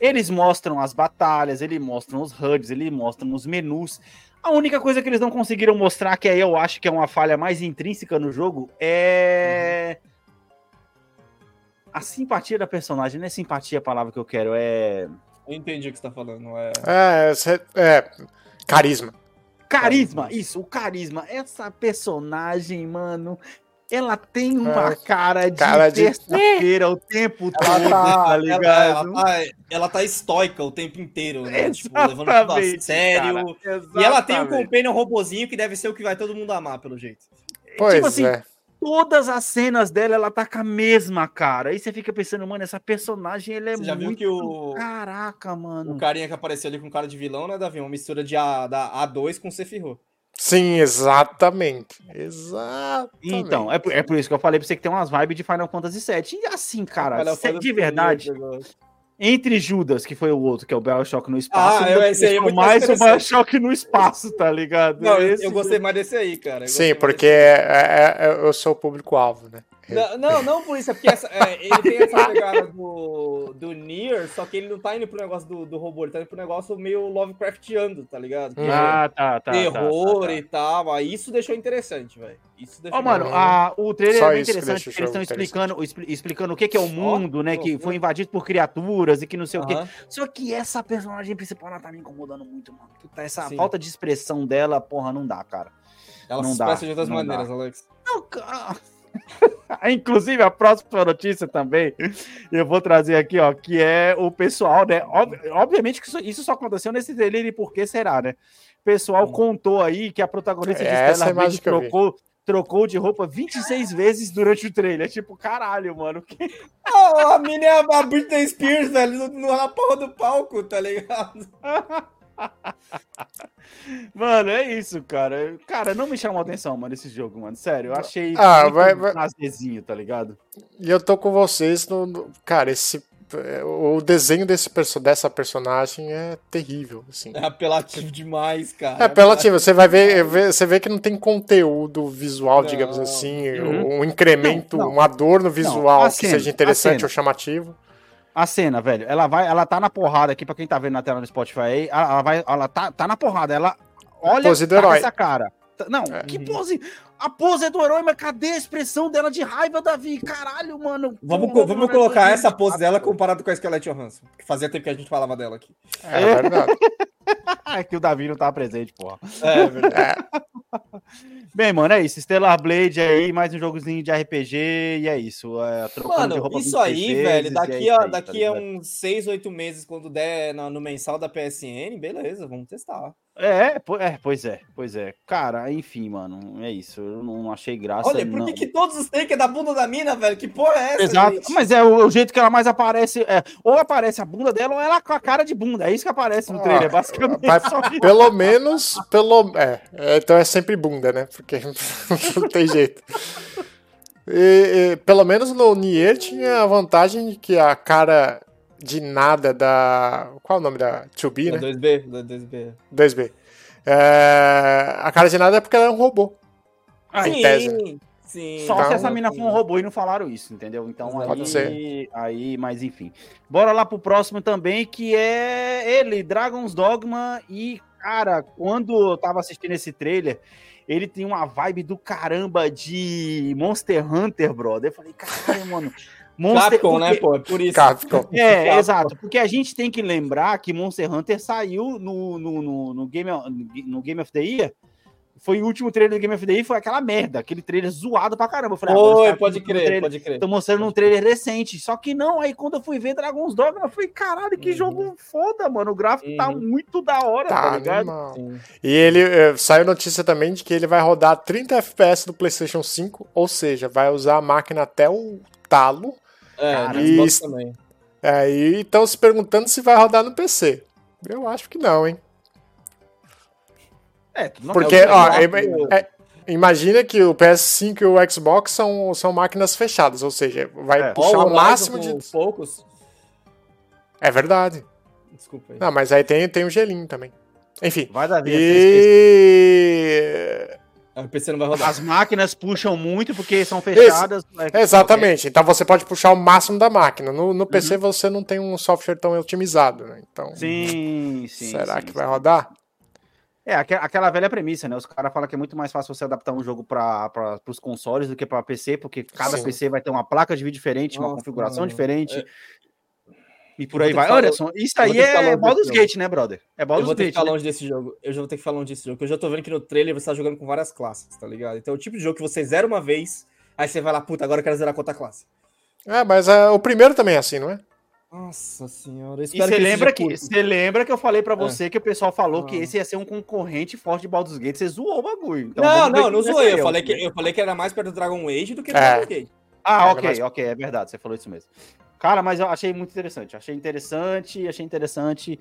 [SPEAKER 1] eles mostram as batalhas, eles mostram os HUDs, eles mostram os menus. A única coisa que eles não conseguiram mostrar, que aí eu acho que é uma falha mais intrínseca no jogo, é a simpatia da personagem. Não é simpatia a palavra que eu quero, é
[SPEAKER 2] Eu entendi o que você tá falando. É...
[SPEAKER 3] É, cê- é, carisma.
[SPEAKER 1] carisma. Isso, o carisma. Essa personagem, mano, ela tem uma
[SPEAKER 3] É,
[SPEAKER 1] cara de
[SPEAKER 3] cara de-
[SPEAKER 1] terça-feira o tempo todo,
[SPEAKER 2] Ela tá,
[SPEAKER 1] tá
[SPEAKER 2] ela,
[SPEAKER 1] ligado?
[SPEAKER 2] ela, tá, ela tá estoica o tempo inteiro, né? Tipo, levando tudo a sério.
[SPEAKER 1] cara,
[SPEAKER 2] E ela tem um companion robozinho que deve ser o que vai todo mundo amar, pelo jeito.
[SPEAKER 3] Pois
[SPEAKER 1] tipo assim,
[SPEAKER 3] é.
[SPEAKER 1] todas as cenas dela, ela tá com a mesma cara. Aí você fica pensando, mano, essa personagem, ela é
[SPEAKER 2] Você já viu
[SPEAKER 1] muito...
[SPEAKER 2] que o,
[SPEAKER 1] Caraca, mano.
[SPEAKER 2] o carinha que apareceu ali com cara de vilão, né, Davi? Uma mistura de A, da A2 com Sephiroth.
[SPEAKER 3] Sim, exatamente. Exatamente.
[SPEAKER 1] Então, é por, é por isso que eu falei pra você que tem umas vibes de Final Fantasy VII. E assim, cara,
[SPEAKER 2] Fantasy
[SPEAKER 1] de verdade,
[SPEAKER 2] negócio.
[SPEAKER 1] entre Judas, que foi o outro, que é o Bioshock no espaço,
[SPEAKER 2] Ah,
[SPEAKER 1] eu
[SPEAKER 2] esse aí é muito mais
[SPEAKER 1] o. Bioshock no espaço, tá ligado?
[SPEAKER 2] Não, eu,
[SPEAKER 1] Esse
[SPEAKER 2] eu gostei mais desse aí, cara. Eu
[SPEAKER 3] Sim, porque é- é- é- eu sou o público-alvo, né?
[SPEAKER 2] Não, não, não por isso, é porque essa- é, ele tem essa pegada do, do Nier, só que ele não tá indo pro negócio do, do robô, ele tá indo pro negócio meio Lovecraftiano, tá ligado? Que é
[SPEAKER 1] Ah, tá, tá.
[SPEAKER 2] terror
[SPEAKER 1] tá, tá,
[SPEAKER 2] e tal. Aí isso deixou interessante, velho. Isso deixou
[SPEAKER 1] Ó, mano,
[SPEAKER 2] interessante.
[SPEAKER 1] a- o trailer
[SPEAKER 3] Só
[SPEAKER 1] é bem interessante, eles estão explicando, expli- explicando o que, que é o mundo, né?
[SPEAKER 2] que
[SPEAKER 1] foi invadido por criaturas e que não sei o quê. Só que essa personagem principal, ela tá me incomodando muito, mano. Puta, essa
[SPEAKER 2] Sim.
[SPEAKER 1] falta de expressão dela, porra, não dá, cara.
[SPEAKER 2] Ela
[SPEAKER 1] não
[SPEAKER 2] se
[SPEAKER 1] dá,
[SPEAKER 2] expressa de outras
[SPEAKER 1] não
[SPEAKER 2] maneiras,
[SPEAKER 1] dá.
[SPEAKER 2] Alex.
[SPEAKER 1] Não, cara. Inclusive, a próxima notícia também, eu vou trazer aqui, ó, que é o pessoal, né? ob- obviamente que isso, isso só aconteceu nesse trailer e por que será, né? O pessoal
[SPEAKER 2] Hum.
[SPEAKER 1] contou aí que a protagonista de
[SPEAKER 3] É,
[SPEAKER 1] Stellar trocou, trocou de roupa 26 vezes durante o trailer. Tipo, caralho, mano. que-
[SPEAKER 2] Ah, a mina é a Britney Spears, velho, no, no- na porra do palco, tá ligado?
[SPEAKER 1] Mano, é isso, cara. Cara, não me chamou a atenção, mano, esse jogo, mano. Sério, eu achei
[SPEAKER 3] Ah, vai- vai-
[SPEAKER 1] nazezinho, tá ligado?
[SPEAKER 3] E eu tô com vocês no. no- cara, esse. é, O desenho desse, dessa personagem é terrível, assim.
[SPEAKER 2] É apelativo demais, cara.
[SPEAKER 3] É apelativo, você vai ver, você vê que não tem conteúdo visual,
[SPEAKER 2] Não.
[SPEAKER 3] digamos assim,
[SPEAKER 1] Uhum.
[SPEAKER 3] um incremento,
[SPEAKER 1] Não, não.
[SPEAKER 3] um adorno visual
[SPEAKER 1] a
[SPEAKER 3] que
[SPEAKER 1] cena,
[SPEAKER 3] seja interessante
[SPEAKER 1] cena.
[SPEAKER 3] ou chamativo.
[SPEAKER 1] A cena, velho, ela vai, ela tá na porrada aqui, pra quem tá vendo na tela do Spotify aí, ela, ela vai, ela tá, tá na porrada, ela olha
[SPEAKER 3] Pose do
[SPEAKER 1] tá
[SPEAKER 3] herói.
[SPEAKER 1] essa cara. Tá- Não,
[SPEAKER 3] É.
[SPEAKER 1] que pose? A pose é do herói, mas cadê a expressão dela de raiva, Davi? Caralho, mano.
[SPEAKER 2] Vamos, co- vamos
[SPEAKER 1] mano,
[SPEAKER 2] colocar
[SPEAKER 1] é
[SPEAKER 2] essa pose dela comparado com a Scarlett Johansson. Que fazia tempo que a gente falava dela aqui.
[SPEAKER 3] É, é verdade.
[SPEAKER 1] É que o Davi não tava presente, porra.
[SPEAKER 2] É, verdade.
[SPEAKER 1] Bem, mano, é isso. Stellar Blade aí, mais um jogozinho de RPG, e é isso. É,
[SPEAKER 2] Mano, isso
[SPEAKER 1] 26
[SPEAKER 2] aí,
[SPEAKER 1] vezes,
[SPEAKER 2] velho,
[SPEAKER 1] é
[SPEAKER 2] daqui,
[SPEAKER 1] isso
[SPEAKER 2] a,
[SPEAKER 1] tá
[SPEAKER 2] daqui a
[SPEAKER 1] ligado?
[SPEAKER 2] uns 6, 8 meses, quando der no, no mensal da PSN, beleza, vamos testar.
[SPEAKER 1] É, é, pois é, pois é. Cara, enfim, mano, é isso. Eu não achei graça.
[SPEAKER 2] Olha, por
[SPEAKER 1] não.
[SPEAKER 2] que, que todos os takes é da bunda da mina, velho? Que porra é essa,
[SPEAKER 1] Exato,
[SPEAKER 2] gente?
[SPEAKER 1] mas é o, o jeito que ela mais aparece. É, ou aparece a bunda dela, ou ela com a cara de bunda. É isso que aparece no trailer,
[SPEAKER 3] Ah,
[SPEAKER 1] basicamente.
[SPEAKER 3] Mas pelo menos, pelo. É, é, então é sempre bunda, né? Porque não tem jeito. E, e, pelo menos no Nier tinha a vantagem de que a cara de nada da. Qual é o nome da 2B,
[SPEAKER 2] Da
[SPEAKER 3] né?
[SPEAKER 2] 2B, da 2B.
[SPEAKER 3] 2B. É, a cara de nada é porque ela é um robô. Em tese.
[SPEAKER 2] sim.
[SPEAKER 1] Só se
[SPEAKER 3] Então-
[SPEAKER 1] essa mina for um robô e não falaram isso, entendeu? Então
[SPEAKER 3] Pode
[SPEAKER 1] aí,
[SPEAKER 3] ser.
[SPEAKER 1] aí, mas enfim. Bora lá pro próximo também, que é ele, Dragon's Dogma. E, cara, quando eu tava assistindo esse trailer, ele tem uma vibe do caramba de Monster Hunter, brother. Eu falei, caralho, mano. Monster
[SPEAKER 2] Capcom, né,
[SPEAKER 1] porque-
[SPEAKER 2] pô? É por isso.
[SPEAKER 3] Capcom.
[SPEAKER 1] É,
[SPEAKER 2] Capcom.
[SPEAKER 1] exato. Porque a gente tem que lembrar que Monster Hunter saiu no, no, no, no Game, no Game of the Year. Foi o último trailer do Game of the Year, foi aquela merda, aquele trailer zoado pra caramba. Eu falei,
[SPEAKER 2] Oi,
[SPEAKER 1] caras
[SPEAKER 2] pode crer,
[SPEAKER 1] trailer-
[SPEAKER 2] pode crer.
[SPEAKER 1] Tô mostrando um trailer decente. Só que não, aí quando eu fui ver Dragon's Dogma, eu falei, caralho, que
[SPEAKER 2] Uhum.
[SPEAKER 1] jogo foda, mano. O gráfico tá
[SPEAKER 2] Uhum.
[SPEAKER 1] muito da hora, tá,
[SPEAKER 3] Tá,
[SPEAKER 1] ligado?
[SPEAKER 3] E ele eh, saiu notícia também de que ele vai rodar 30 FPS do PlayStation 5, ou seja, vai usar a máquina até o talo.
[SPEAKER 2] É,
[SPEAKER 1] Cara,
[SPEAKER 2] no Xbox também.
[SPEAKER 3] Aí estão se perguntando se vai rodar no PC. Eu acho que não, hein?
[SPEAKER 1] É, tu não
[SPEAKER 3] Porque,
[SPEAKER 1] é
[SPEAKER 3] ó, é- é- imagina que o PS5 e o Xbox são, são máquinas fechadas, ou seja, vai
[SPEAKER 1] É.
[SPEAKER 3] puxar o máximo de.
[SPEAKER 2] poucos.
[SPEAKER 3] É verdade.
[SPEAKER 2] Desculpa aí.
[SPEAKER 3] Não, mas aí tem, tem o gelinho também. Enfim.
[SPEAKER 1] Vai dar ver.
[SPEAKER 3] E.
[SPEAKER 2] O PC não vai rodar.
[SPEAKER 1] As máquinas puxam muito porque são fechadas. é,
[SPEAKER 3] Exatamente. Então você pode puxar o máximo da máquina. No, no PC
[SPEAKER 1] Uhum.
[SPEAKER 3] você não tem um software tão otimizado, né? Então.
[SPEAKER 1] Sim, sim.
[SPEAKER 3] será
[SPEAKER 1] sim,
[SPEAKER 3] que
[SPEAKER 1] sim.
[SPEAKER 3] vai rodar?
[SPEAKER 1] É, aque- aquela velha premissa, né? Os caras falam que é muito mais fácil você adaptar um jogo para os consoles do que para PC, porque cada
[SPEAKER 3] Sim.
[SPEAKER 1] PC vai ter uma placa de vídeo diferente, uma
[SPEAKER 2] Nossa,
[SPEAKER 1] configuração
[SPEAKER 2] mano.
[SPEAKER 1] diferente.
[SPEAKER 2] É.
[SPEAKER 1] E por
[SPEAKER 2] Eu
[SPEAKER 1] aí vai.
[SPEAKER 2] que falar-
[SPEAKER 1] Anderson, isso
[SPEAKER 2] eu
[SPEAKER 1] aí
[SPEAKER 2] que falar
[SPEAKER 1] é Baldur's. Gate, né, brother? É
[SPEAKER 2] Eu
[SPEAKER 1] Baldur's
[SPEAKER 2] vou ter que
[SPEAKER 1] Gate.
[SPEAKER 2] ficar
[SPEAKER 1] né?
[SPEAKER 2] longe desse jogo. Eu já vou ter que falar longe desse jogo. Porque eu já tô vendo que no trailer você tá jogando com várias classes, tá ligado? Então é o tipo de jogo que você zera uma vez, aí você vai lá, puta, agora eu quero zerar com outra classe.
[SPEAKER 3] É, mas é, o primeiro também é assim, não é?
[SPEAKER 2] Nossa senhora. Eu
[SPEAKER 1] E você lembra que, você lembra que eu falei pra você que o pessoal falou que
[SPEAKER 2] Ah.
[SPEAKER 1] esse ia ser um concorrente forte de Baldur's Gate, você zoou o bagulho. Então
[SPEAKER 2] não, não, não zoei.
[SPEAKER 1] ser
[SPEAKER 2] Eu falei, que, eu falei que era mais perto do Dragon Age do que do
[SPEAKER 3] É.
[SPEAKER 2] Dragon Gate.
[SPEAKER 1] Ah,
[SPEAKER 3] É,
[SPEAKER 1] ok,
[SPEAKER 3] mas-
[SPEAKER 1] ok, é verdade, você falou isso mesmo. Cara, mas eu achei muito interessante, achei interessante, achei interessante.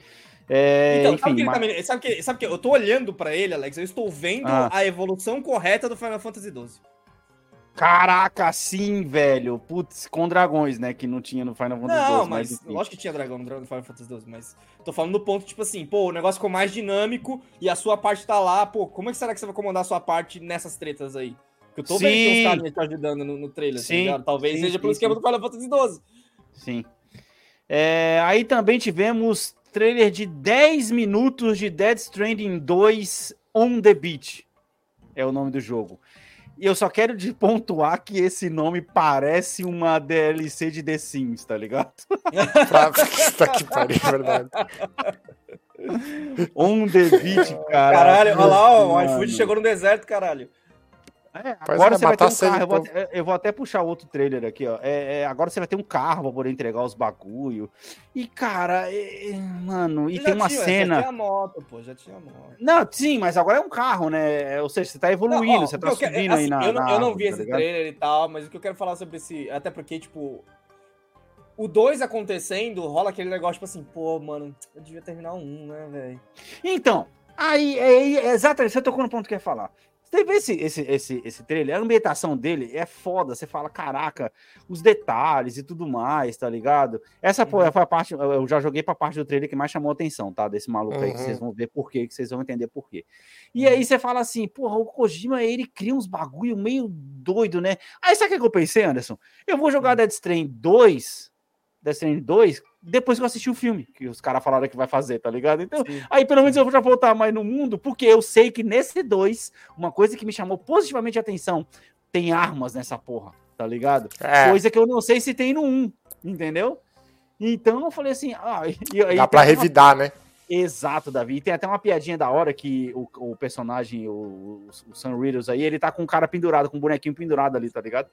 [SPEAKER 1] É,
[SPEAKER 2] Então,
[SPEAKER 1] enfim,
[SPEAKER 2] sabe que, ele
[SPEAKER 1] mas-
[SPEAKER 2] tá me- sabe, que, sabe que eu tô olhando pra ele, Alex, eu estou vendo
[SPEAKER 1] Ah.
[SPEAKER 2] a evolução correta do Final Fantasy XII.
[SPEAKER 1] Caraca, sim, velho. Putz, com dragões, né? Que não tinha no Final Fantasy
[SPEAKER 2] Não,
[SPEAKER 1] XII,
[SPEAKER 2] mas
[SPEAKER 1] enfim.
[SPEAKER 2] lógico que tinha dragão no Final Fantasy XII, mas tô falando do ponto, tipo assim, pô, o negócio ficou mais dinâmico e a sua parte tá lá, pô, como é que será que você vai comandar a sua parte nessas tretas aí? Porque eu tô vendo que
[SPEAKER 1] Sim.
[SPEAKER 2] uns carinhas te ajudando no, no trailer, tá
[SPEAKER 1] Sim,
[SPEAKER 2] ligado? Talvez
[SPEAKER 1] sim,
[SPEAKER 2] seja
[SPEAKER 1] sim,
[SPEAKER 2] pelo esquema
[SPEAKER 1] sim.
[SPEAKER 2] do Final Fantasy XII.
[SPEAKER 1] Sim. É, aí também tivemos trailer de 10 minutos de Dead Stranding 2 On The Beach. É o nome do jogo. E eu só quero de pontuar que esse nome parece uma DLC de The Sims, tá ligado?
[SPEAKER 3] Pra... tá que pariu, é verdade.
[SPEAKER 1] On The Beach, cara.
[SPEAKER 2] Caralho, olha lá, ó, o iFood chegou no deserto, caralho.
[SPEAKER 1] É, agora você vai ter um carro. Eu vou, até, eu vou até puxar outro trailer aqui, ó. É, é, agora você vai ter um carro pra poder entregar os bagulho. E, cara, é, é, mano, e
[SPEAKER 2] Já
[SPEAKER 1] tem uma
[SPEAKER 2] tinha, Já
[SPEAKER 1] cena.
[SPEAKER 2] tinha moto, pô, já tinha moto.
[SPEAKER 1] Não, sim, mas agora é um carro, né? Ou seja, você tá evoluindo,
[SPEAKER 2] Não, ó,
[SPEAKER 1] você tá
[SPEAKER 2] eu quero-
[SPEAKER 1] subindo aí
[SPEAKER 2] assim,
[SPEAKER 1] na.
[SPEAKER 2] Eu não,
[SPEAKER 1] na
[SPEAKER 2] eu não vi
[SPEAKER 1] tá
[SPEAKER 2] esse
[SPEAKER 1] ligado?
[SPEAKER 2] trailer e tal, mas o que eu quero falar sobre esse. Até porque, tipo. O 2 acontecendo, rola aquele negócio, tipo assim, pô, mano, eu devia terminar um, né, velho?
[SPEAKER 1] Então, aí, é, é exatamente, você tocou no ponto que eu ia falar. Você vê esse, esse, esse, esse trailer, a ambientação dele é foda. Você fala, caraca, os detalhes e tudo mais, tá ligado? Essa foi,
[SPEAKER 2] Uhum.
[SPEAKER 1] foi a parte, eu já joguei pra parte do trailer que mais chamou a atenção, tá? Desse maluco aí, que
[SPEAKER 3] Uhum.
[SPEAKER 1] vocês vão ver por quê, que vocês vão entender por quê. E aí você fala assim, porra, o Kojima, ele cria uns bagulho meio doido, né? Aí sabe o que que eu pensei, Anderson? Eu vou jogar Dead Stranding 2, Death Stranding 2 depois que eu assisti o filme, que os caras falaram que vai fazer, tá ligado? Então,
[SPEAKER 2] Sim.
[SPEAKER 1] aí pelo menos eu vou já voltar mais no mundo, porque eu sei que nesse 2, uma coisa que me chamou positivamente a atenção, tem armas nessa porra, tá ligado?
[SPEAKER 3] É,
[SPEAKER 1] Coisa que eu não sei se tem no 1, entendeu? Então eu falei assim, ah, e, aí
[SPEAKER 3] dá pra
[SPEAKER 1] tem uma-
[SPEAKER 3] revidar, né?
[SPEAKER 1] Exato, Davi. E tem até uma piadinha da hora que o, o personagem, o, o Sam Riddles aí, ele tá com um cara pendurado, com um bonequinho pendurado ali, tá ligado?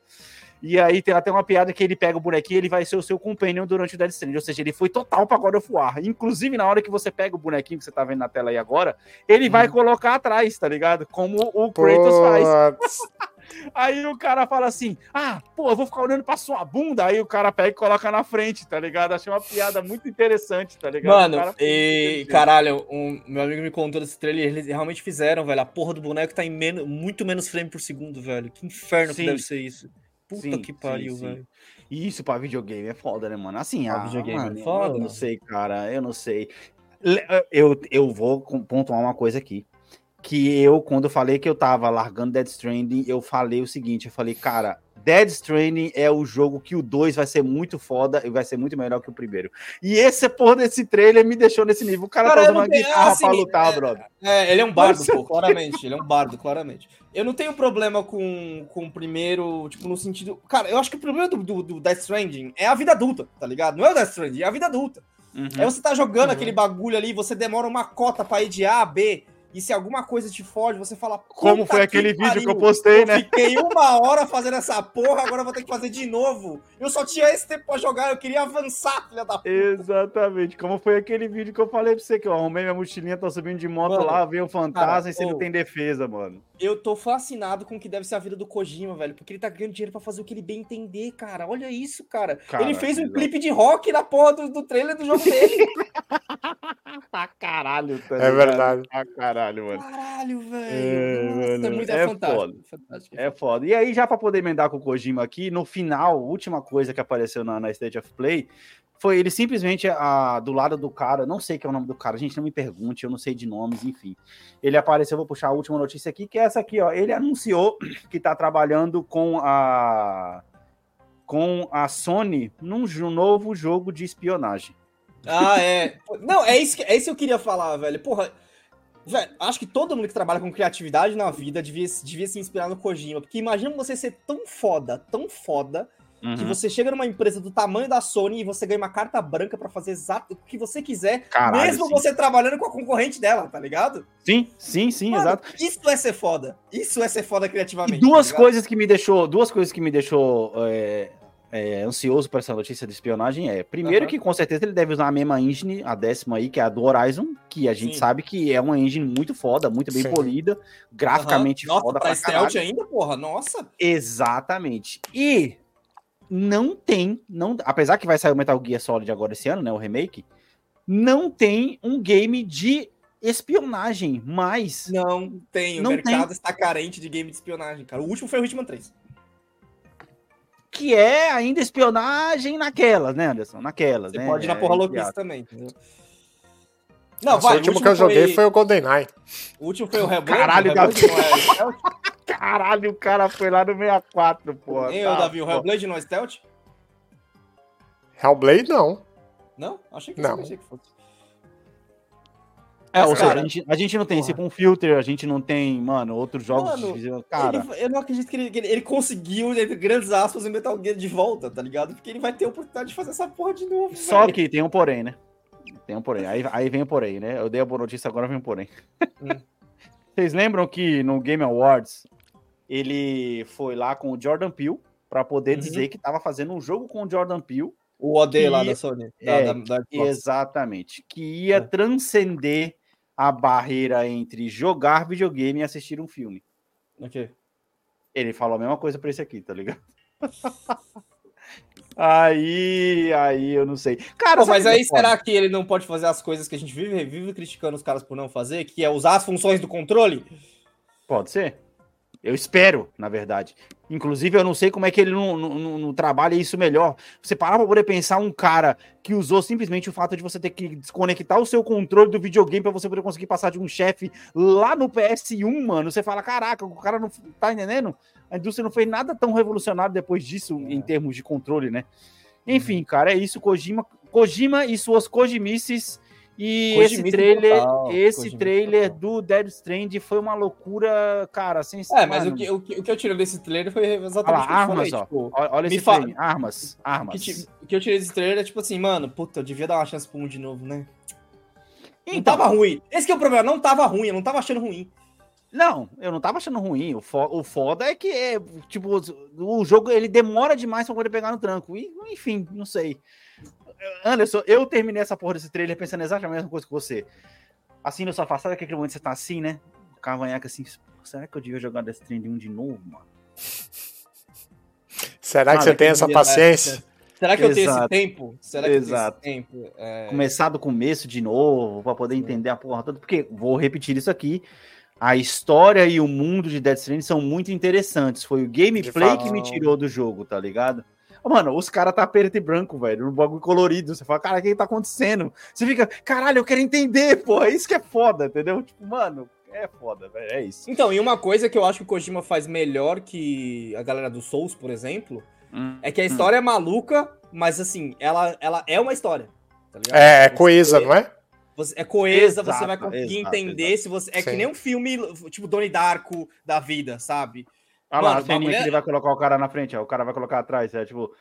[SPEAKER 1] E aí tem até uma piada que ele pega o bonequinho e ele vai ser o seu companion durante o Dead Stranding. Ou seja, ele foi total pra God of War. Inclusive, na hora que você pega o bonequinho que você tá vendo na tela aí agora, ele vai colocar atrás, tá ligado? Como o Kratos faz. Aí o cara fala assim: Ah, pô, eu vou ficar olhando pra sua bunda. Aí o cara pega e coloca na frente, tá ligado? Achei uma piada muito interessante, tá ligado?
[SPEAKER 2] Mano,
[SPEAKER 1] cara
[SPEAKER 2] e caralho, um, meu amigo me contou desse trailer, eles realmente fizeram, velho. A porra do boneco tá em menos, muito menos frame por segundo, velho. Que inferno
[SPEAKER 1] Sim.
[SPEAKER 2] que deve ser isso. Puta
[SPEAKER 1] Sim,
[SPEAKER 2] que pariu,
[SPEAKER 1] sim.
[SPEAKER 2] velho.
[SPEAKER 1] Isso pra videogame é foda, né, mano? Assim,
[SPEAKER 2] Pra
[SPEAKER 1] ah,
[SPEAKER 2] videogame é
[SPEAKER 1] mano,
[SPEAKER 2] foda,
[SPEAKER 1] Eu não sei, cara, eu não sei. Eu, eu vou pontuar uma coisa aqui. Que eu, quando eu falei que eu tava largando Dead Stranding, eu falei o seguinte: eu falei, cara, Dead Stranding é o jogo que o 2 vai ser muito foda e vai ser muito melhor que o primeiro. E esse porra desse trailer me deixou nesse nível. O cara,
[SPEAKER 2] Cara,
[SPEAKER 1] tá usando uma guitarra
[SPEAKER 2] assim,
[SPEAKER 1] pra lutar,
[SPEAKER 2] é-
[SPEAKER 1] brother.
[SPEAKER 2] É, ele é um bardo,
[SPEAKER 1] Nossa.
[SPEAKER 2] pô, claramente. Ele é um bardo, claramente. Eu não tenho problema com, com o primeiro, tipo, no sentido. Cara, eu acho que o problema do, do, do Death Stranding é a vida adulta, tá ligado? Não é o Death Stranding, é a vida adulta.
[SPEAKER 1] Uhum.
[SPEAKER 2] Aí você tá jogando
[SPEAKER 3] Uhum.
[SPEAKER 2] aquele bagulho ali, você demora uma cota pra ir de A a B, e se alguma coisa te fode, você fala.
[SPEAKER 1] Como
[SPEAKER 2] "Puta
[SPEAKER 1] foi
[SPEAKER 2] que
[SPEAKER 1] aquele vídeo que eu postei,
[SPEAKER 2] eu
[SPEAKER 1] né?
[SPEAKER 2] Fiquei uma hora fazendo essa porra, agora eu vou ter que fazer de novo. Eu só tinha esse tempo pra jogar, eu queria avançar, filha da puta.
[SPEAKER 1] Exatamente. Como foi aquele vídeo que eu falei pra você, que eu arrumei minha mochilinha, tô subindo de moto
[SPEAKER 2] Mano,
[SPEAKER 1] lá, veio o fantasma
[SPEAKER 2] cara,
[SPEAKER 1] e você não
[SPEAKER 2] ô.
[SPEAKER 1] tem defesa, mano.
[SPEAKER 2] Eu tô fascinado com o que deve ser a vida do Kojima, velho, porque ele tá ganhando dinheiro pra fazer o que ele bem entender, cara. Olha isso, cara.
[SPEAKER 1] Cara,
[SPEAKER 2] ele fez um
[SPEAKER 1] exato.
[SPEAKER 2] clipe de rock na porra do, do trailer do jogo dele.
[SPEAKER 1] Pra caralho, tá
[SPEAKER 3] É verdade.
[SPEAKER 1] Pra caralho, mano.
[SPEAKER 2] Caralho, velho.
[SPEAKER 1] É,
[SPEAKER 2] Nossa, é muito
[SPEAKER 1] é
[SPEAKER 2] é fantástico.
[SPEAKER 1] foda.
[SPEAKER 2] fantástico.
[SPEAKER 1] É foda. E aí, já pra poder emendar com o Kojima aqui, no final, última coisa que apareceu na, na State of Play foi ele simplesmente a, do lado do cara, não sei que é o nome do cara, gente, não me pergunte, eu não sei de nomes, enfim. Ele apareceu, vou puxar a última notícia aqui, que é essa aqui, ó. Ele anunciou que tá trabalhando com a com a Sony num novo jogo de espionagem.
[SPEAKER 2] Ah, é. Não, é isso, que, é isso que eu queria falar, velho. Porra. Velho, acho que todo mundo que trabalha com criatividade na vida devia, devia se inspirar no Kojima. Porque imagina você ser tão foda, tão foda, que
[SPEAKER 1] Uhum.
[SPEAKER 2] você chega numa empresa do tamanho da Sony e você ganha uma carta branca pra fazer exato o que você quiser,
[SPEAKER 1] Caralho,
[SPEAKER 2] mesmo
[SPEAKER 1] sim.
[SPEAKER 2] você trabalhando com a concorrente dela, tá ligado?
[SPEAKER 1] Sim, sim, sim,
[SPEAKER 2] Mano,
[SPEAKER 1] exato.
[SPEAKER 2] Isso é ser foda. Isso é ser foda
[SPEAKER 1] E
[SPEAKER 2] criativamente.
[SPEAKER 1] duas
[SPEAKER 2] tá
[SPEAKER 1] coisas que me deixou, duas coisas que me deixou é, é, ansioso para essa notícia de espionagem é, primeiro
[SPEAKER 2] Aham.
[SPEAKER 1] que com certeza ele deve usar a mesma engine, a décima aí, que é a do Horizon, que a gente
[SPEAKER 2] Sim.
[SPEAKER 1] sabe que é uma engine muito foda, muito bem
[SPEAKER 3] Sim.
[SPEAKER 1] polida, graficamente.
[SPEAKER 2] Nossa,
[SPEAKER 1] foda
[SPEAKER 2] pra
[SPEAKER 1] pra
[SPEAKER 2] stealth
[SPEAKER 1] caralho.
[SPEAKER 2] ainda, porra. Nossa.
[SPEAKER 1] Exatamente. E não tem, não, apesar que vai sair o Metal Gear Solid agora esse ano, né, o remake, não tem um game de espionagem, mas
[SPEAKER 2] Não tem. O
[SPEAKER 1] Não
[SPEAKER 2] mercado está carente de game de espionagem, cara. O último foi o Hitman 3.
[SPEAKER 1] Que é ainda espionagem naquelas, né, Anderson? Naquelas,
[SPEAKER 2] Você
[SPEAKER 1] né?
[SPEAKER 2] pode ir na
[SPEAKER 1] É,
[SPEAKER 2] porra
[SPEAKER 1] entre
[SPEAKER 2] louquice também, entendeu?
[SPEAKER 3] Não,
[SPEAKER 2] Não, vai.
[SPEAKER 3] o último que eu joguei foi o GoldenEye.
[SPEAKER 2] O último foi o Hellblade.
[SPEAKER 1] Caralho,
[SPEAKER 2] o é stealth?
[SPEAKER 1] Caralho, o cara foi lá no 64, pô.
[SPEAKER 2] Hein,
[SPEAKER 1] Tá,
[SPEAKER 2] ô, Davi, o. Hellblade não é stealth?
[SPEAKER 3] Hellblade, não.
[SPEAKER 2] Não? Achei que
[SPEAKER 3] Não.
[SPEAKER 2] achei que fosse.
[SPEAKER 1] É, ou seja, a gente, a gente não tem
[SPEAKER 3] porra.
[SPEAKER 1] um filter, a gente não tem, mano, outros jogos.
[SPEAKER 2] Mano,
[SPEAKER 1] Cara,
[SPEAKER 2] Ele- eu não acredito que ele, que ele, ele conseguiu, entre grandes aspas, o Metal Gear de volta, tá ligado? Porque ele vai ter a oportunidade de fazer essa porra de novo.
[SPEAKER 1] só
[SPEAKER 2] velho.
[SPEAKER 1] que tem um porém, né? Tem um porém. Aí, aí vem o porém, né? Eu dei a boa notícia, agora vem o porém.
[SPEAKER 2] Hum.
[SPEAKER 1] Vocês lembram que no Game Awards ele foi lá com o Jordan Peele pra poder
[SPEAKER 2] Uhum.
[SPEAKER 1] dizer que tava fazendo um jogo com o Jordan Peele
[SPEAKER 2] O OD lá
[SPEAKER 1] E-
[SPEAKER 2] da Sony. Da,
[SPEAKER 1] é,
[SPEAKER 2] da, da.
[SPEAKER 1] Exatamente. Que ia
[SPEAKER 2] É.
[SPEAKER 1] transcender a barreira entre jogar videogame e assistir um filme.
[SPEAKER 2] Ok.
[SPEAKER 1] Ele falou a mesma coisa pra esse aqui, tá ligado? aí, aí eu não sei. Cara,
[SPEAKER 2] Pô, mas aí
[SPEAKER 1] foda?
[SPEAKER 2] será que ele não pode fazer as coisas que a gente vive, vive criticando os caras por não fazer, que é usar as funções do controle?
[SPEAKER 1] Pode ser. Eu espero, na verdade. Inclusive, eu não sei como é que ele não, não, não- trabalha isso melhor. Você parar pra poder pensar um cara que usou simplesmente o fato de você ter que desconectar o seu controle do videogame pra você poder conseguir passar de um chefe lá no PS1, mano. Você fala, caraca, o cara não tá entendendo? A indústria não fez nada tão revolucionário depois disso
[SPEAKER 2] É.
[SPEAKER 1] em termos de controle, né? Enfim, cara, é isso. Kojima, Kojima e suas Kojimices. E esse trailer,
[SPEAKER 2] total,
[SPEAKER 1] esse trailer do Dead Strand foi uma loucura, cara, sem
[SPEAKER 2] É, mas o que, o, que, o que eu tirei desse trailer foi exatamente
[SPEAKER 1] lá,
[SPEAKER 2] o que eu
[SPEAKER 1] armas,
[SPEAKER 2] falei.
[SPEAKER 1] ó.
[SPEAKER 2] Tipo,
[SPEAKER 1] Olha esse
[SPEAKER 2] fala-
[SPEAKER 1] frame. Armas,
[SPEAKER 2] o
[SPEAKER 1] armas.
[SPEAKER 2] o que eu tirei desse trailer é tipo assim, mano, puta, eu devia dar uma chance pro um de novo, né? Não
[SPEAKER 1] Então,
[SPEAKER 2] tava ruim. Esse que é o problema, não tava ruim, eu não tava achando ruim.
[SPEAKER 1] Não, eu não tava achando ruim. O, fo o foda é que, é, tipo, o jogo ele demora demais pra poder pegar no tranco. E, enfim, não sei. Anderson, eu terminei essa porra desse trailer pensando exatamente a mesma coisa que você. Assim, no sofá, sabe aquele momento que você tá assim, né? O cavanhaque assim, será que eu devia jogar Death Stranding 1 de novo, mano?
[SPEAKER 3] Será que
[SPEAKER 2] Ah,
[SPEAKER 3] você tem essa paciência?
[SPEAKER 2] Será que eu tenho esse
[SPEAKER 1] Exato.
[SPEAKER 2] tempo? Será que
[SPEAKER 1] Exato.
[SPEAKER 2] eu tenho esse tempo? É,
[SPEAKER 1] Começar do começo de novo, pra poder entender a porra toda. Porque, vou repetir isso aqui, a história e o mundo de Death Stranding são muito interessantes. Foi o gameplay que me tirou do jogo, tá ligado? Mano, os caras tá preto e branco, velho, no bagulho colorido. Você fala, cara, o que tá acontecendo? Você fica, caralho, eu quero entender, porra, isso que é foda, entendeu? Tipo, mano, é foda, velho, é isso.
[SPEAKER 2] Então, e uma coisa que eu acho que o Kojima faz melhor que a galera do Souls, por exemplo,
[SPEAKER 1] Hum.
[SPEAKER 2] é que a história é maluca, mas assim, ela, ela é uma história. tá ligado?
[SPEAKER 3] É, é coesa, não é?
[SPEAKER 2] você- é coesa,
[SPEAKER 1] Exato,
[SPEAKER 2] você vai conseguir
[SPEAKER 1] exato,
[SPEAKER 2] entender se você. É que
[SPEAKER 3] Sim.
[SPEAKER 2] nem um filme, tipo Donnie Darko da vida, sabe?
[SPEAKER 1] Olha lá,
[SPEAKER 2] Mano,
[SPEAKER 1] a ceninha
[SPEAKER 2] o bagulho
[SPEAKER 1] que
[SPEAKER 2] é-
[SPEAKER 1] ele vai colocar o cara na frente, ó, o cara vai colocar atrás, é tipo.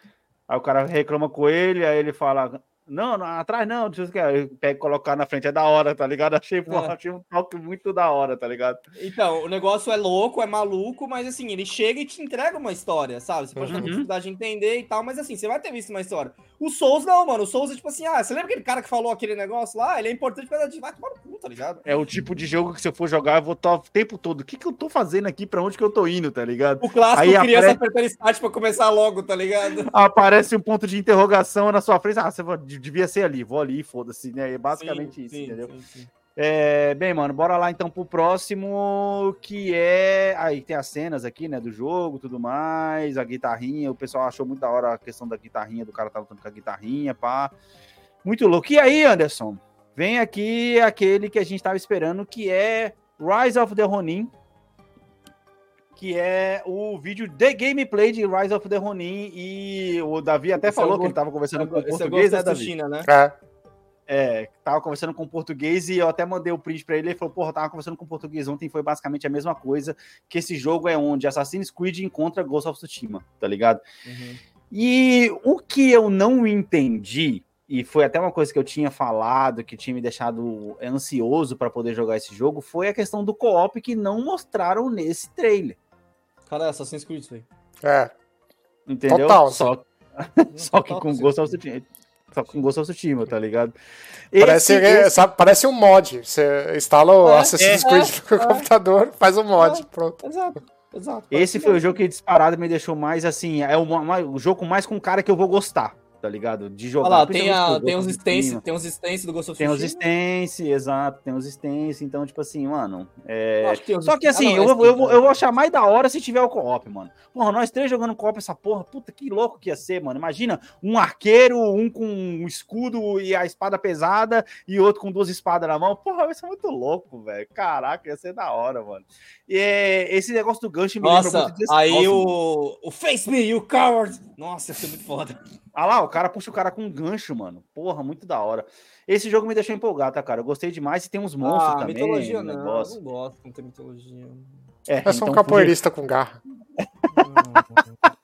[SPEAKER 1] Aí o cara reclama com ele, aí ele fala. Não, não atrás não, deixa eu ver. Aí pega e colocar na frente, é da hora, tá ligado? Achei,
[SPEAKER 2] É.
[SPEAKER 1] achei um toque muito da hora, tá ligado?
[SPEAKER 2] Então, o negócio é louco, é maluco, mas assim, ele chega e te entrega uma história, sabe? Você pode ter
[SPEAKER 1] Uhum.
[SPEAKER 2] dificuldade de entender e tal, mas assim, você vai ter visto uma história. O Souls não, mano. O Souls é tipo assim, ah, você lembra aquele cara que falou aquele negócio lá? Ele é importante por causa de. Vai tomar no cu, tá ligado?
[SPEAKER 1] É o tipo de jogo que se eu for jogar, eu vou estar o tempo todo. O que, que eu tô fazendo aqui? Pra onde que eu tô indo, tá ligado?
[SPEAKER 2] O clássico
[SPEAKER 1] Aí
[SPEAKER 2] criança
[SPEAKER 1] apare-
[SPEAKER 2] apertando start pra começar logo, tá ligado?
[SPEAKER 1] Aparece um ponto de interrogação na sua frente. Ah, você devia ser ali, vou ali, foda-se, né? É basicamente
[SPEAKER 2] Sim,
[SPEAKER 1] isso,
[SPEAKER 2] sim,
[SPEAKER 1] entendeu?
[SPEAKER 2] sim.
[SPEAKER 1] É, bem, mano, bora lá então pro próximo, que é. Aí tem as cenas aqui, né, do jogo tudo mais, a guitarrinha. O pessoal achou muito da hora a questão da guitarrinha, do cara tá lutando com a guitarrinha, pá. Muito louco. E aí, Anderson? Vem aqui aquele que a gente tava esperando, que é Rise of the Ronin. Que é o vídeo de gameplay de Rise of the Ronin. E o Davi até
[SPEAKER 2] Esse é o
[SPEAKER 1] falou que ele tava conversando com o
[SPEAKER 2] Esse é o
[SPEAKER 1] português,
[SPEAKER 2] Ghost
[SPEAKER 1] né, Davi?
[SPEAKER 2] Tsushima, né?
[SPEAKER 3] É.
[SPEAKER 1] É, tava conversando com o português e eu até mandei o print pra ele. Ele falou: Porra, tava conversando com o português ontem. Foi basicamente a mesma coisa. Que esse jogo é onde Assassin's Creed encontra Ghost of Tsushima, tá ligado?
[SPEAKER 2] Uhum.
[SPEAKER 1] E o que eu não entendi, e foi até uma coisa que eu tinha falado, que tinha me deixado ansioso pra poder jogar esse jogo, foi a questão do co-op que não mostraram nesse trailer.
[SPEAKER 2] Cara, é Assassin's Creed, velho.
[SPEAKER 3] É.
[SPEAKER 1] Entendeu?
[SPEAKER 3] Total,
[SPEAKER 1] Só, só que com. Ghost of Tsushima. Só com Ghost of Tsushima, tá ligado?
[SPEAKER 3] Parece,
[SPEAKER 1] Esse-
[SPEAKER 3] é,
[SPEAKER 1] esse-
[SPEAKER 3] sabe, parece um mod. Você instala o
[SPEAKER 2] É,
[SPEAKER 3] Assassin's
[SPEAKER 2] é,
[SPEAKER 3] Creed no
[SPEAKER 2] é.
[SPEAKER 3] computador, faz um mod.
[SPEAKER 2] É.
[SPEAKER 3] Pronto.
[SPEAKER 2] Exato, exato.
[SPEAKER 1] Esse foi o jogo que disparado me deixou mais assim. É o, o jogo mais com cara que eu vou gostar, tá ligado? De jogar.
[SPEAKER 2] Olha lá, tem, a, tem uns stance, tem uns stance do Ghost of
[SPEAKER 1] Tem os
[SPEAKER 2] Tsushima.
[SPEAKER 1] stance, exato, tem os stance. Então, tipo assim, mano. é,
[SPEAKER 2] que uns-
[SPEAKER 1] Só que
[SPEAKER 2] Ah,
[SPEAKER 1] assim,
[SPEAKER 2] não,
[SPEAKER 1] eu,
[SPEAKER 2] é
[SPEAKER 1] vou- eu, vou-
[SPEAKER 2] cara.
[SPEAKER 1] eu vou achar mais da hora se tiver o co-op, mano. Porra, nós três jogando co-op essa porra, puta que louco que ia ser, mano. Imagina um arqueiro, um com um escudo e a espada pesada e outro com duas espadas na mão. Porra, vai ser muito louco, velho. Caraca, ia ser da hora, mano. E é, esse negócio do gancho me lembra
[SPEAKER 2] Nossa,
[SPEAKER 1] muito desse
[SPEAKER 2] aí
[SPEAKER 1] mano.
[SPEAKER 2] o, o Face Me, you coward! Nossa, ia ser muito foda.
[SPEAKER 1] Ah lá, o cara puxa o cara com um gancho, mano. Porra, muito da hora. Esse jogo me deixou empolgado, tá, cara? Eu gostei demais e tem uns monstros
[SPEAKER 2] ah,
[SPEAKER 1] também.
[SPEAKER 2] mitologia não,
[SPEAKER 1] negócio.
[SPEAKER 2] não gosto de ter mitologia.
[SPEAKER 1] É,
[SPEAKER 3] É só um
[SPEAKER 1] então,
[SPEAKER 3] capoeirista com garra.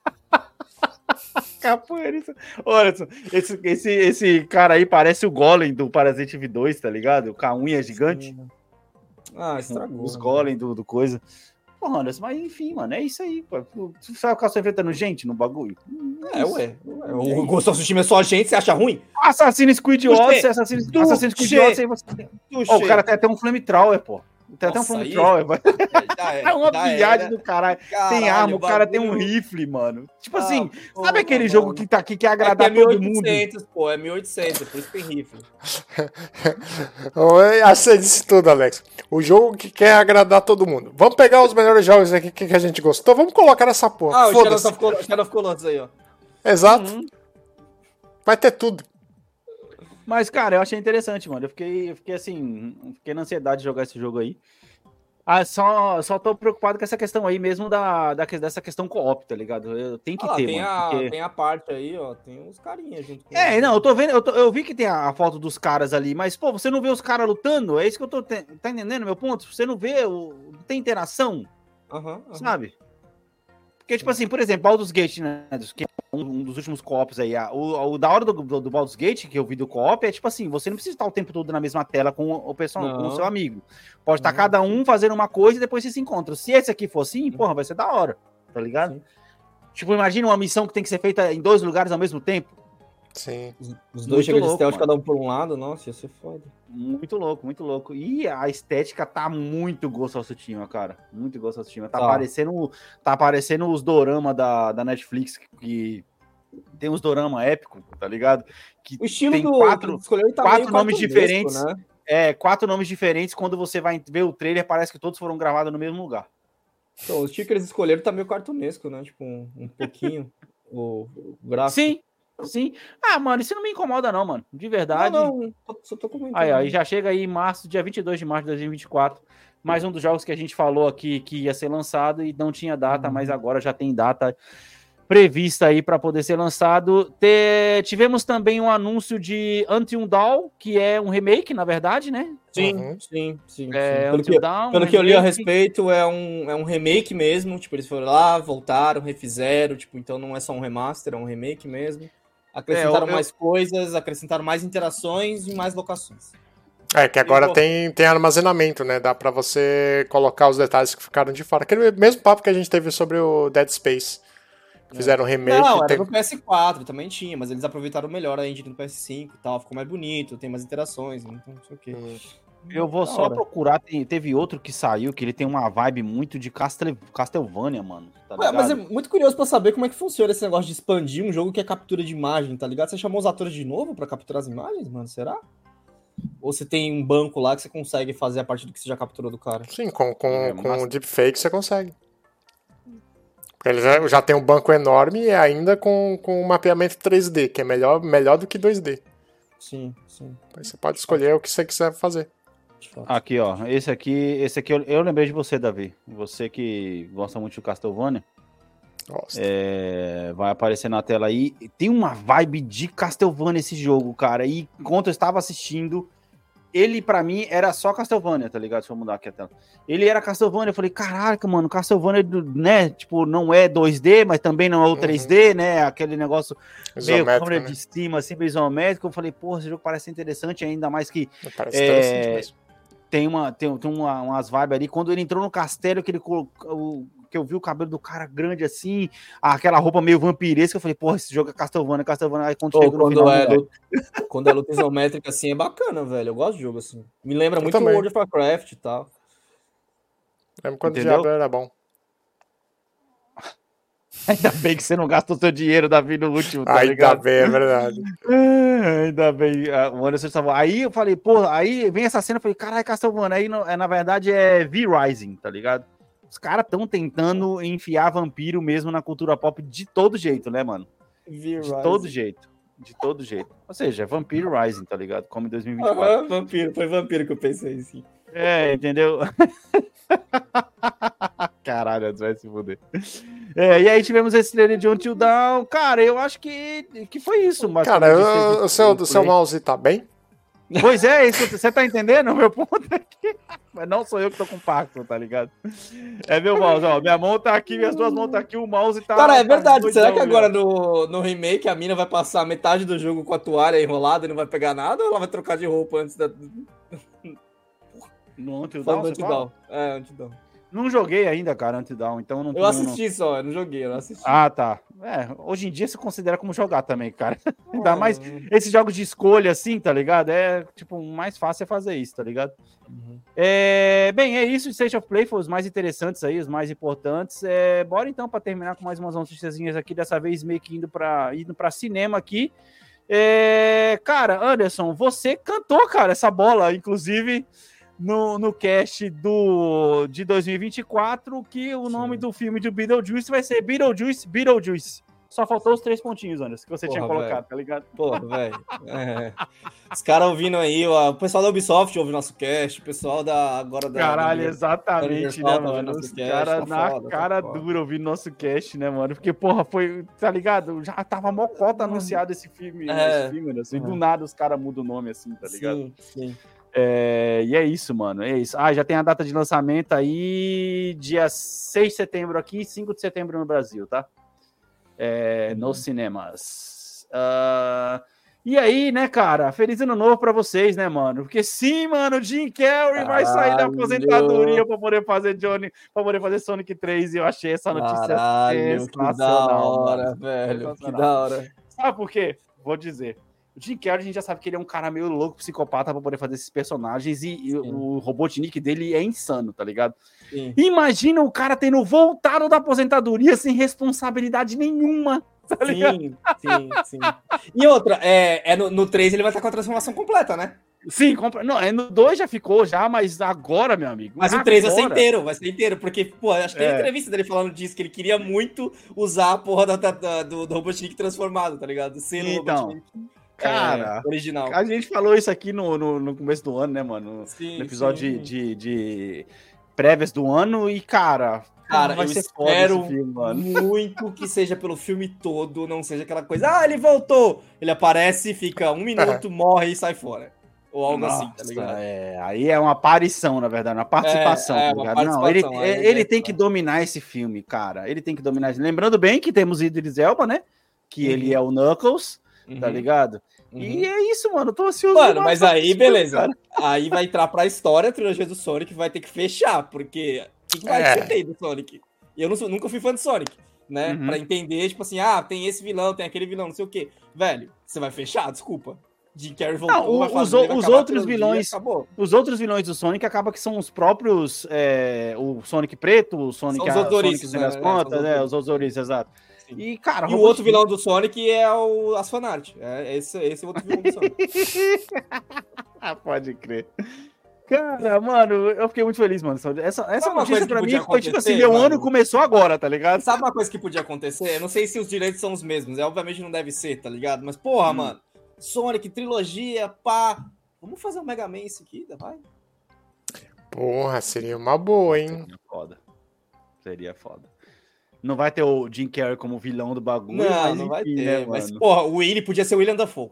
[SPEAKER 1] Capoeirista. Olha, só, esse, esse, esse cara aí parece o Golem do Parasite Eve 2, tá ligado? Com a unha gigante.
[SPEAKER 2] Ah, estragou.
[SPEAKER 1] Os Golem do, do coisa. Porra, Anderson, mas enfim, mano, é isso aí. Pô. Tu vai ficar só enfrentando gente no bagulho?
[SPEAKER 2] É, ué. ué. O Ghost of Tsushima é só gente, você acha ruim?
[SPEAKER 1] Assassin's Creed
[SPEAKER 2] Tuxê.
[SPEAKER 1] Odyssey, Assassin's. Assassin's Creed Odyssey. Você... O cara tem até um flamethrower, pô. Tem até um flamethrower.
[SPEAKER 2] Já
[SPEAKER 1] É uma viagem do caralho. Tem
[SPEAKER 2] Caralho,
[SPEAKER 1] arma, o cara tem um rifle, mano. Tipo
[SPEAKER 2] Ah,
[SPEAKER 1] assim,
[SPEAKER 2] pô,
[SPEAKER 1] sabe aquele
[SPEAKER 2] mano.
[SPEAKER 1] jogo que tá aqui que quer
[SPEAKER 2] É que
[SPEAKER 1] agradar
[SPEAKER 2] é
[SPEAKER 1] todo mundo?
[SPEAKER 2] 1800, pô, é 1800, é por isso tem rifle.
[SPEAKER 3] Você disse tudo, Alex. O jogo que quer agradar todo mundo. Vamos pegar os melhores jogos aqui que que a gente gostou. Vamos colocar nessa porra.
[SPEAKER 2] Ah, o Shadow of Colossus aí, ó.
[SPEAKER 3] Exato.
[SPEAKER 1] Uhum.
[SPEAKER 3] Vai ter tudo.
[SPEAKER 1] Mas, cara, eu achei interessante, mano. Eu fiquei, eu fiquei assim, fiquei na ansiedade de jogar esse jogo aí. Ah, só, só tô preocupado com essa questão aí mesmo da, da dessa questão co-op, tá ligado? Eu tenho que
[SPEAKER 2] Ah,
[SPEAKER 1] ter,
[SPEAKER 2] tem,
[SPEAKER 1] mano.
[SPEAKER 2] a,
[SPEAKER 1] porque-
[SPEAKER 2] tem a parte aí, ó. Tem uns carinhas junto com
[SPEAKER 1] É, não, eu tô vendo, eu, tô- eu vi que tem a, a foto dos caras ali, mas, pô, você não vê os caras lutando? É isso que eu tô. Tá entendendo meu ponto? Você não vê, o, não tem interação,
[SPEAKER 2] aham.
[SPEAKER 1] sabe? Porque, tipo assim, por exemplo, Baldur's Gate, né? Que é um, dos últimos co-ops aí. O, o da hora do, do, do Baldur's Gate, que eu vi do co-op, é tipo assim, você não precisa estar o tempo todo na mesma tela com o pessoal, com o seu amigo. Pode estar
[SPEAKER 2] Não.
[SPEAKER 1] cada um fazendo uma coisa e depois você se encontra. Se esse aqui for assim, porra, vai ser da hora, tá ligado?
[SPEAKER 2] Sim.
[SPEAKER 1] Tipo, imagina uma missão que tem que ser feita em dois lugares ao mesmo tempo.
[SPEAKER 3] Sim.
[SPEAKER 2] Os, os dois chegam de stealth,
[SPEAKER 1] mano.
[SPEAKER 2] cada um por um lado, nossa, ia ser foda.
[SPEAKER 1] Muito louco, muito louco. E a estética tá muito Ghost of Tsushima, cara. Muito Ghost of Tsushima. Tá,
[SPEAKER 2] Tá.
[SPEAKER 1] aparecendo, tá aparecendo os dorama da, da Netflix, que tem uns dorama épico, tá ligado? Que
[SPEAKER 2] O estilo
[SPEAKER 1] tem
[SPEAKER 2] do
[SPEAKER 1] quatro,
[SPEAKER 2] escolheu tá
[SPEAKER 1] quatro nomes diferentes.
[SPEAKER 2] Né?
[SPEAKER 1] é, quatro nomes diferentes. Quando você vai ver o trailer, parece que todos foram gravados no mesmo lugar.
[SPEAKER 2] Então, o estilo que eles escolheram tá meio cartunesco, né? Tipo, um, um pouquinho o, o gráfico.
[SPEAKER 1] Sim, sim. Ah, mano, isso não me incomoda, não, mano. De verdade.
[SPEAKER 2] Não, não, tô- só tô comentando.
[SPEAKER 1] Aí, aí já chega aí em março, dia 22 de março de 2024. Mais um dos jogos que a gente falou aqui que ia ser lançado e não tinha data, mas agora já tem data prevista aí para poder ser lançado. Te- Tivemos também um anúncio de Until Dawn, que é um remake, na verdade, né?
[SPEAKER 2] Sim,
[SPEAKER 3] Uhum.
[SPEAKER 2] sim, sim.
[SPEAKER 1] É,
[SPEAKER 2] sim. Pelo, que,
[SPEAKER 1] Dawn,
[SPEAKER 2] pelo
[SPEAKER 1] um
[SPEAKER 2] que eu li a respeito, é um, é um remake mesmo. Tipo, eles foram lá, voltaram, refizeram. Tipo, então não é só um remaster, é um remake mesmo. Acrescentaram
[SPEAKER 1] É, eu-
[SPEAKER 2] mais coisas, acrescentaram mais interações e mais locações.
[SPEAKER 3] É que agora tem, tem armazenamento, né? Dá pra você colocar os detalhes que ficaram de fora. Aquele mesmo papo que a gente teve sobre o Dead Space. Fizeram um remake.
[SPEAKER 2] Não, era
[SPEAKER 3] tem-
[SPEAKER 2] no PS4 também tinha, mas eles aproveitaram melhor a engine do PS5 e tal. Ficou mais bonito, tem mais interações, então não sei o quê.
[SPEAKER 1] Eu vou só
[SPEAKER 2] hora.
[SPEAKER 1] procurar. tem- teve outro que saiu que ele tem uma vibe muito de Castle, Castlevania, mano. Tá
[SPEAKER 2] Ué, mas é muito curioso pra saber como é que funciona esse negócio de expandir um jogo que é captura de imagem, tá ligado? Você chamou os atores de novo pra capturar as imagens, mano? Será? Ou você tem um banco lá que você consegue fazer a partir do que você já capturou do cara?
[SPEAKER 3] Sim, com, com,
[SPEAKER 1] É,
[SPEAKER 3] com
[SPEAKER 1] mas-
[SPEAKER 3] o deepfake você consegue. Ele já, já tem um banco enorme e ainda com, com um mapeamento 3D, que é melhor, melhor do que 2D.
[SPEAKER 2] Sim, sim.
[SPEAKER 3] Aí você pode escolher o que você quiser fazer.
[SPEAKER 1] Aqui, ó. Esse aqui, esse aqui eu, eu lembrei de você, Davi. Você que gosta muito de Castlevania. É, vai aparecer na tela aí. Tem uma vibe de Castlevania esse jogo, cara. E enquanto eu estava assistindo, ele pra mim era só Castlevania, tá ligado? Deixa eu mudar aqui a tela. Ele era Castlevania. Eu falei, caraca, mano, Castlevania, né? Tipo, não é 2D, mas também não é o 3D, né? Aquele negócio meio
[SPEAKER 3] Isométrico,
[SPEAKER 1] câmera
[SPEAKER 3] né?
[SPEAKER 1] de cima, assim, meio isométrico. Eu falei, porra, esse jogo parece interessante, ainda mais que
[SPEAKER 3] Parece
[SPEAKER 1] é,
[SPEAKER 3] interessante mesmo.
[SPEAKER 1] Tem uma tem, tem uma, umas vibes ali. Quando ele entrou no castelo, que ele colocou. Que eu vi o cabelo do cara grande assim, aquela roupa meio vampiresca, eu falei, porra, esse jogo é Castlevania, Castlevania. Aí quando
[SPEAKER 2] Pô,
[SPEAKER 1] chega no
[SPEAKER 2] quando,
[SPEAKER 1] final.
[SPEAKER 2] é luta, quando é luta isométrica assim é bacana, velho. Eu gosto de jogo assim. Me lembra
[SPEAKER 3] Eu
[SPEAKER 2] muito
[SPEAKER 3] também.
[SPEAKER 2] World of Warcraft e tal.
[SPEAKER 3] Lembro quando o
[SPEAKER 1] entendeu?
[SPEAKER 3] Diablo era bom.
[SPEAKER 1] Ainda bem que você não gastou seu dinheiro, Davi, no último, tá
[SPEAKER 3] Ainda
[SPEAKER 1] ligado?
[SPEAKER 3] bem, é verdade.
[SPEAKER 1] É, Ainda bem. ah, O Anderson estava. Aí eu falei, pô, aí vem essa cena, eu falei, caralho, Castlevania. Aí é, na verdade é V-Rising, tá ligado? Os caras estão tentando enfiar vampiro mesmo na cultura pop de todo jeito, né, mano? De todo jeito. De todo jeito. Ou seja, é Vampiro Rising, tá ligado? Como em 2024.
[SPEAKER 2] Aham, vampiro, foi vampiro que eu pensei assim.
[SPEAKER 1] É, entendeu? Caralho, vai se fuder. É, e aí tivemos esse trailer de Until Dawn. Cara, eu acho que, que foi isso.
[SPEAKER 3] Cara,
[SPEAKER 1] basicamente,
[SPEAKER 3] eu- o seu, o seu mouse tá bem?
[SPEAKER 1] Pois é, isso, você tá entendendo o meu ponto aqui? Mas não sou eu que tô com pacto, tá ligado? É meu mouse, ó. Minha mão tá aqui, minhas duas mãos tá aqui, o mouse tá.
[SPEAKER 2] Cara, é
[SPEAKER 1] tá
[SPEAKER 2] verdade.
[SPEAKER 1] doidão,
[SPEAKER 2] Será que agora no, no remake a mina vai passar metade do jogo com a toalha enrolada e não vai pegar nada? Ou ela vai trocar de roupa antes da.
[SPEAKER 1] No?
[SPEAKER 2] Antidown. É, Antidown.
[SPEAKER 1] Não joguei ainda, cara, Until Dawn, então não
[SPEAKER 2] Eu
[SPEAKER 1] não-
[SPEAKER 2] assisti só, eu não joguei, eu não assisti.
[SPEAKER 1] Ah, tá. É, hoje em dia se considera como jogar também, cara. Ainda mais esses jogos de escolha, assim, tá ligado? É, tipo, mais fácil é fazer isso, tá ligado?
[SPEAKER 2] Uhum.
[SPEAKER 1] É, bem, é isso. State of Play foi os mais interessantes aí, os mais importantes. É, bora então para terminar com mais umas noticiazinhas aqui, dessa vez meio que indo para indo pra cinema aqui. É, cara, Anderson, você cantou, cara, essa bola, inclusive no, no cast do, de 2024, que o nome do filme do Beetlejuice vai ser Beetlejuice, Beetlejuice. Só faltou os três pontinhos, Anderson, que você tinha
[SPEAKER 2] Porra,
[SPEAKER 1] colocado,
[SPEAKER 2] velho.
[SPEAKER 1] tá ligado?
[SPEAKER 2] Porra, velho. É. Os caras ouvindo aí, o pessoal da Ubisoft ouve nosso cast, o pessoal da agora da.
[SPEAKER 1] Caralho,
[SPEAKER 2] da-
[SPEAKER 1] exatamente, né,
[SPEAKER 2] tá
[SPEAKER 1] mano? Os caras
[SPEAKER 2] tá
[SPEAKER 1] na
[SPEAKER 2] foda, tá
[SPEAKER 1] cara
[SPEAKER 2] foda.
[SPEAKER 1] dura ouvindo nosso cast, né, mano? Porque, porra, foi, tá ligado? Já tava mocota
[SPEAKER 2] Uhum.
[SPEAKER 1] anunciado esse filme,
[SPEAKER 2] É.
[SPEAKER 1] esse filme, né? Assim, do
[SPEAKER 2] É.
[SPEAKER 1] nada os caras mudam o nome, assim, tá ligado?
[SPEAKER 2] Sim, sim.
[SPEAKER 1] É, e é isso, mano. É isso. Ah, já tem a data de lançamento aí, dia 6 de setembro aqui, 5 de setembro no Brasil, tá? É, nos cinemas. Ah, e aí, né, cara? Feliz ano novo pra vocês, né, mano? Porque sim, mano, o Jim Carrey vai sair da aposentadoria pra poder fazer Johnny, pra poder fazer Sonic 3 e eu achei essa notícia
[SPEAKER 2] Caralho, que da
[SPEAKER 1] sensacional,
[SPEAKER 2] hora,
[SPEAKER 1] mano.
[SPEAKER 2] velho. Que
[SPEAKER 1] Sensacional.
[SPEAKER 2] da hora.
[SPEAKER 1] Sabe por quê? Vou dizer. O Jim Carrey, a gente já sabe que ele é um cara meio louco, psicopata, pra poder fazer esses personagens. E, e o Robotnik dele é insano, tá ligado?
[SPEAKER 2] Sim.
[SPEAKER 1] Imagina o cara tendo voltado da aposentadoria sem responsabilidade nenhuma, tá?
[SPEAKER 2] Sim, sim, sim. E outra, é, é no, no 3 ele vai estar com a transformação completa, né?
[SPEAKER 1] Sim, compra... não, é no 2 já ficou já, mas agora, meu amigo.
[SPEAKER 2] Mas o 3 vai ser inteiro, vai ser inteiro, porque, pô, acho que tem
[SPEAKER 1] É.
[SPEAKER 2] entrevista dele falando disso, que ele queria muito usar a porra da, da- do, do Robotnik transformado, tá ligado? Sendo
[SPEAKER 1] Então,
[SPEAKER 2] Robotnik é,
[SPEAKER 1] Cara,
[SPEAKER 2] original.
[SPEAKER 1] a gente falou isso aqui no, no, no começo do ano, né, mano?
[SPEAKER 2] Sim,
[SPEAKER 1] No episódio de, de, de prévias do ano e, cara,
[SPEAKER 2] Cara,
[SPEAKER 1] vai
[SPEAKER 2] eu
[SPEAKER 1] ser foda
[SPEAKER 2] espero
[SPEAKER 1] filme, mano.
[SPEAKER 2] muito que seja pelo filme todo, não seja aquela coisa, ah, ele voltou! Ele aparece, fica um minuto, morre e sai fora. Ou algo assim, tá
[SPEAKER 1] Nossa,
[SPEAKER 2] ligado?
[SPEAKER 1] É, aí é uma aparição, na verdade, uma participação,
[SPEAKER 2] É, é,
[SPEAKER 1] tá ligado? Não, ele,
[SPEAKER 2] participação, aí
[SPEAKER 1] ele
[SPEAKER 2] é
[SPEAKER 1] tem
[SPEAKER 2] claro.
[SPEAKER 1] que dominar esse filme, cara. Ele tem que dominar. esse- Lembrando bem que temos Idris Elba, né? Que ele é o Knuckles, tá
[SPEAKER 2] Uhum,
[SPEAKER 1] ligado?
[SPEAKER 2] Uhum.
[SPEAKER 1] E é isso, mano. eu Tô ansioso.
[SPEAKER 2] Mano,
[SPEAKER 1] demais
[SPEAKER 2] mas aí, beleza.
[SPEAKER 1] cara.
[SPEAKER 2] Aí vai entrar pra história a trilogia do Sonic, vai ter que fechar, porque o que que vai
[SPEAKER 3] É.
[SPEAKER 2] ter tem do Sonic? E eu não sou- nunca fui fã de Sonic, né?
[SPEAKER 1] Uhum.
[SPEAKER 2] Pra entender, tipo assim, ah, tem esse vilão, tem aquele vilão, não sei o quê. Velho, você vai fechar? Desculpa. Jim Carrey voltou,
[SPEAKER 1] Não, o-
[SPEAKER 2] vai
[SPEAKER 1] os
[SPEAKER 2] fazer,
[SPEAKER 1] o-
[SPEAKER 2] vai
[SPEAKER 1] os outros vilões-
[SPEAKER 2] Acabou.
[SPEAKER 1] Os outros vilões do Sonic acaba que são os próprios. é, o Sonic preto, o Sonic,
[SPEAKER 2] São os
[SPEAKER 1] a- Sonic
[SPEAKER 2] né?
[SPEAKER 1] as
[SPEAKER 2] É,
[SPEAKER 1] pontas,
[SPEAKER 2] são os
[SPEAKER 1] né? Os odoriços, exato.
[SPEAKER 2] Sim.
[SPEAKER 1] E, cara,
[SPEAKER 2] E o outro vilão do Sonic é o, as fanart. É, esse, esse é o outro vilão do Sonic.
[SPEAKER 1] Ah, pode crer. Cara, mano, eu fiquei muito feliz, mano. Essa, essa
[SPEAKER 2] uma
[SPEAKER 1] notícia
[SPEAKER 2] coisa que
[SPEAKER 1] pra mim foi tipo assim: meu
[SPEAKER 2] mano?
[SPEAKER 1] ano começou agora, tá ligado?
[SPEAKER 2] Sabe uma coisa que podia acontecer? Eu não sei se os direitos são os mesmos. É, obviamente não deve ser, tá ligado? Mas, porra,
[SPEAKER 1] Hum.
[SPEAKER 2] mano. Sonic, trilogia, pá. Vamos fazer um Mega Man isso aqui, vai?
[SPEAKER 3] Porra, seria uma boa, hein?
[SPEAKER 1] Seria foda. Seria foda. Não vai ter o Jim Carrey como vilão do bagulho,
[SPEAKER 2] Não,
[SPEAKER 1] mas
[SPEAKER 2] não vai
[SPEAKER 1] enfim,
[SPEAKER 2] ter.
[SPEAKER 1] né,
[SPEAKER 2] mas,
[SPEAKER 1] mano?
[SPEAKER 2] porra, o Willy podia ser o William Dafoe.